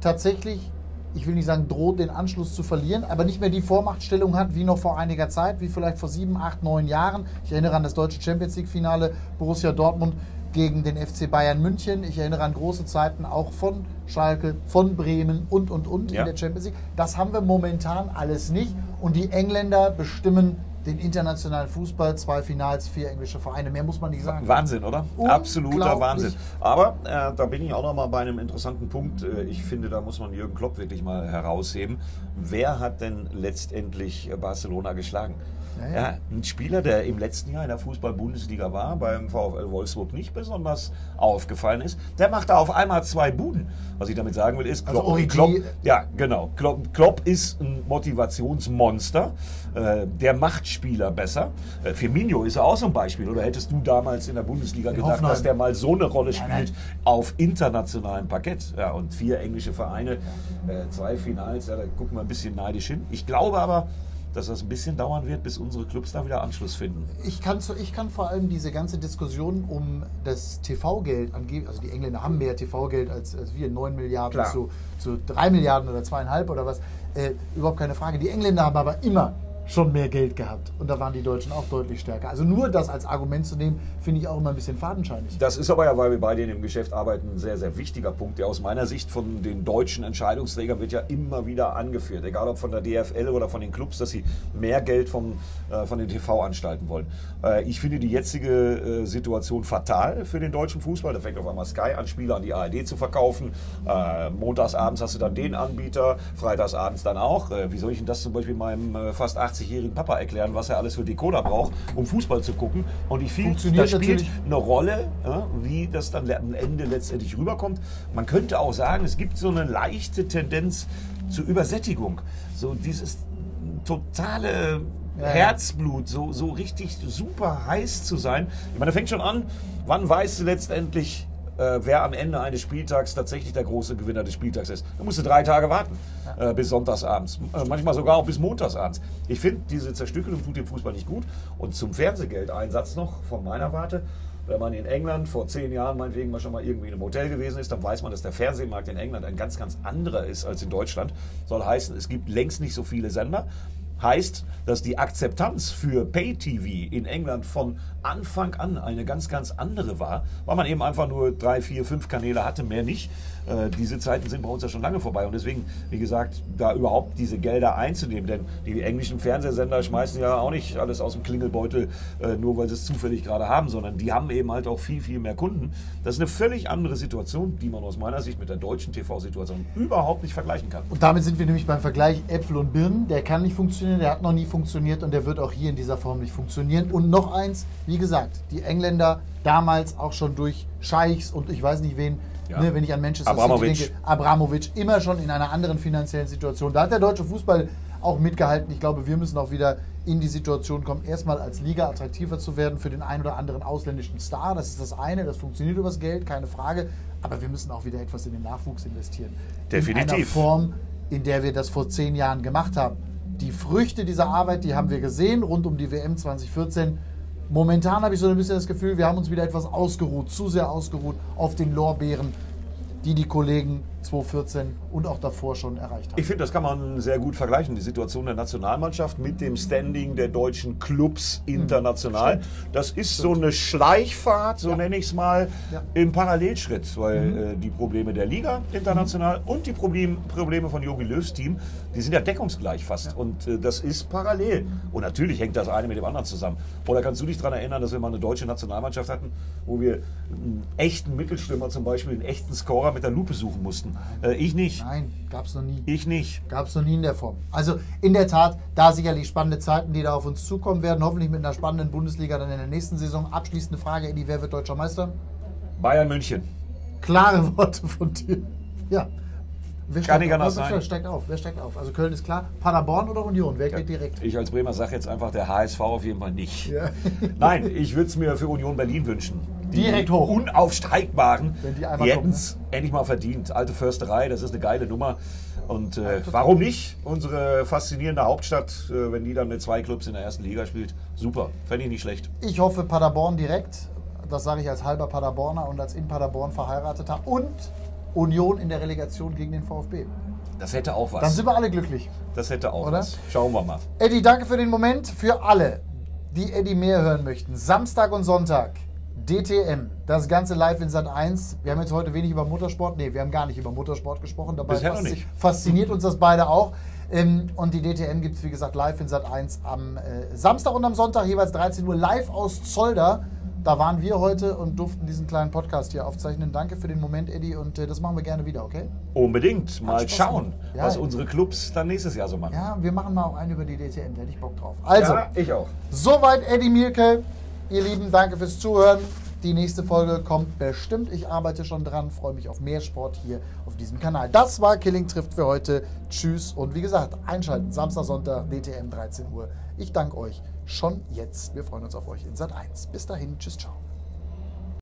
tatsächlich ich will nicht sagen, droht, den Anschluss zu verlieren, aber nicht mehr die Vormachtstellung hat wie noch vor einiger Zeit, wie vielleicht vor sieben, acht, neun Jahren. Ich erinnere an das deutsche Champions League-Finale Borussia Dortmund gegen den FC Bayern München. Ich erinnere an große Zeiten auch von Schalke, von Bremen und, und, und ja. in der Champions League. Das haben wir momentan alles nicht. Und die Engländer bestimmen den internationalen Fußball, zwei Finals, vier englische Vereine. Mehr muss man nicht sagen. Wahnsinn, oder? Absoluter Wahnsinn. Aber äh, da bin ich auch noch mal bei einem interessanten Punkt. Äh, ich finde, da muss man Jürgen Klopp wirklich mal herausheben. Wer hat denn letztendlich Barcelona geschlagen? Ja, ein Spieler, der im letzten Jahr in der Fußball-Bundesliga war, beim VfL Wolfsburg nicht besonders aufgefallen ist, der macht da auf einmal zwei Buden. Was ich damit sagen will, ist, also Klopp, also Klopp ja, genau. Klopp, Klopp, ist ein Motivationsmonster. Äh, der macht Spieler besser. Äh, Firmino ist auch so ein Beispiel. Oder hättest du damals in der Bundesliga in gedacht, Hoffenheim. dass der mal so eine Rolle spielt auf internationalem Parkett? Ja, und vier englische Vereine, äh, zwei Finals, ja, da gucken wir ein bisschen neidisch hin. Ich glaube aber, dass das ein bisschen dauern wird, bis unsere Clubs da wieder Anschluss finden. Ich kann, zu, ich kann vor allem diese ganze Diskussion um das TV-Geld angeben, also die Engländer haben mehr TV-Geld als, als wir, 9 Milliarden zu, zu 3 Milliarden oder zweieinhalb oder was, äh, überhaupt keine Frage. Die Engländer haben aber immer schon mehr Geld gehabt. Und da waren die Deutschen auch deutlich stärker. Also nur das als Argument zu nehmen, finde ich auch immer ein bisschen fadenscheinig. Das ist aber ja, weil wir beide in dem Geschäft arbeiten, ein sehr, sehr wichtiger Punkt, der aus meiner Sicht von den deutschen Entscheidungsträgern wird ja immer wieder angeführt. Egal ob von der DFL oder von den Clubs, dass sie mehr Geld vom, äh, von den TV-Anstalten wollen. Äh, ich finde die jetzige äh, Situation fatal für den deutschen Fußball. Da fängt auf einmal Sky an, Spiele an die ARD zu verkaufen. Äh, montagsabends hast du dann den Anbieter, freitagsabends dann auch. Äh, wie soll ich denn das zum Beispiel meinem äh, fast 80 80-jährigen Papa erklären, was er alles für Decoder braucht, um Fußball zu gucken. Und ich finde, das spielt eine Rolle, wie das dann am Ende letztendlich rüberkommt. Man könnte auch sagen, es gibt so eine leichte Tendenz zur Übersättigung. So dieses totale ja, Herzblut, so, so richtig super heiß zu sein. Ich meine, fängt schon an, wann weißt du letztendlich, äh, wer am Ende eines Spieltags tatsächlich der große Gewinner des Spieltags ist. Da musst du drei Tage warten, äh, bis sonntagsabends, äh, manchmal sogar auch bis montagsabends. Ich finde, diese Zerstückelung tut dem Fußball nicht gut. Und zum Fernsehgeldeinsatz noch von meiner Warte. Wenn man in England vor zehn Jahren meinetwegen mal schon mal irgendwie in einem Hotel gewesen ist, dann weiß man, dass der Fernsehmarkt in England ein ganz, ganz anderer ist als in Deutschland. Soll heißen, es gibt längst nicht so viele Sender. Heißt, dass die Akzeptanz für Pay-TV in England von Anfang an eine ganz, ganz andere war, weil man eben einfach nur drei, vier, fünf Kanäle hatte, mehr nicht. Äh, diese Zeiten sind bei uns ja schon lange vorbei und deswegen, wie gesagt, da überhaupt diese Gelder einzunehmen, denn die englischen Fernsehsender schmeißen ja auch nicht alles aus dem Klingelbeutel, äh, nur weil sie es zufällig gerade haben, sondern die haben eben halt auch viel, viel mehr Kunden. Das ist eine völlig andere Situation, die man aus meiner Sicht mit der deutschen TV-Situation überhaupt nicht vergleichen kann. Und damit sind wir nämlich beim Vergleich Äpfel und Birnen. Der kann nicht funktionieren, der hat noch nie funktioniert und der wird auch hier in dieser Form nicht funktionieren. Und noch eins, wie gesagt, die Engländer damals auch schon durch Scheichs und ich weiß nicht wen ja. Ne, wenn ich an Manchester Abramovic. City denke, Abramovic immer schon in einer anderen finanziellen Situation. Da hat der deutsche Fußball auch mitgehalten. Ich glaube, wir müssen auch wieder in die Situation kommen, erstmal als Liga attraktiver zu werden für den einen oder anderen ausländischen Star. Das ist das eine, das funktioniert übers Geld, keine Frage. Aber wir müssen auch wieder etwas in den Nachwuchs investieren. Definitiv. In einer Form, in der wir das vor zehn Jahren gemacht haben. Die Früchte dieser Arbeit, die haben wir gesehen rund um die WM 2014 Momentan habe ich so ein bisschen das Gefühl, wir haben uns wieder etwas ausgeruht, zu sehr ausgeruht auf den Lorbeeren, die die Kollegen 2014 und auch davor schon erreicht haben. Ich finde, das kann man sehr gut vergleichen, die Situation der Nationalmannschaft mit dem Standing der deutschen Clubs hm, international. Mhm, das ist Stimmt. so eine Schleichfahrt, so ja. nenne ich es mal, ja. im Parallelschritt, weil mhm. äh, die Probleme der Liga international mhm. und die Problem, Probleme von Jogi Löws Team, die sind ja deckungsgleich fast. Ja. Und äh, das ist parallel. Und natürlich hängt das eine mit dem anderen zusammen. Oder kannst du dich daran erinnern, dass wir mal eine deutsche Nationalmannschaft hatten, wo wir einen echten Mittelstürmer zum Beispiel, einen echten Scorer mit der Lupe suchen mussten? Äh, ich nicht. Nein, gab es noch nie. Ich nicht. Gab es noch nie in der Form. Also in der Tat, da sicherlich spannende Zeiten, die da auf uns zukommen werden. Hoffentlich mit einer spannenden Bundesliga dann in der nächsten Saison. Abschließende Frage, Eddie, wer wird deutscher Meister? Bayern München. Klare Worte von dir. Ja. Wer Kann nicht anders sein. steigt auf? Wer steigt auf? Also Köln ist klar. Paderborn oder Union? Wer geht direkt? Ich als Bremer sage jetzt einfach der HSV auf jeden Fall nicht. Ja. Nein, ich würde es mir für Union Berlin wünschen. Direkt hoch. Unaufsteigbaren. Wenn die einmal Die kommen, es endlich mal verdient. Alte Försterei, das ist eine geile Nummer. Und äh, warum nicht? Unsere faszinierende Hauptstadt, äh, wenn die dann mit zwei Clubs in der ersten Liga spielt, super. Fände ich nicht schlecht. Ich hoffe Paderborn direkt. Das sage ich als halber Paderborner und als in Paderborn verheirateter. Und Union in der Relegation gegen den VfB. Das hätte auch was. Dann sind wir alle glücklich. das hätte auch Oder? was. Schauen wir mal. Eddie, danke für den Moment. Für alle, die Eddie mehr hören möchten. Samstag und Sonntag. DTM. Das Ganze live in Sat 1. Wir haben jetzt heute wenig über Motorsport. Nee, wir haben gar nicht über Motorsport gesprochen. Dabei Bisher noch faszi- nicht. fasziniert uns das beide auch. Ähm, und die DTM gibt es, wie gesagt, live in Sat 1 am äh, Samstag und am Sonntag, jeweils 13 Uhr, live aus Zolder. Da waren wir heute und durften diesen kleinen Podcast hier aufzeichnen. Danke für den Moment, Eddie, und äh, das machen wir gerne wieder, okay? Unbedingt mal schauen. Ja. was unsere Clubs dann nächstes Jahr so machen. Ja, wir machen mal auch einen über die DTM, da hätte ich Bock drauf. Also, Ja, ich auch. Soweit Eddie Mielke. Ihr Lieben, danke fürs Zuhören. Die nächste Folge kommt bestimmt. Ich arbeite schon dran, freue mich auf mehr Sport hier auf diesem Kanal. Das war Killing trifft für heute. Tschüss und wie gesagt, einschalten. Samstag, Sonntag, DTM 13 Uhr. Ich danke euch schon jetzt. Wir freuen uns auf euch in Sat 1. Bis dahin, tschüss, ciao.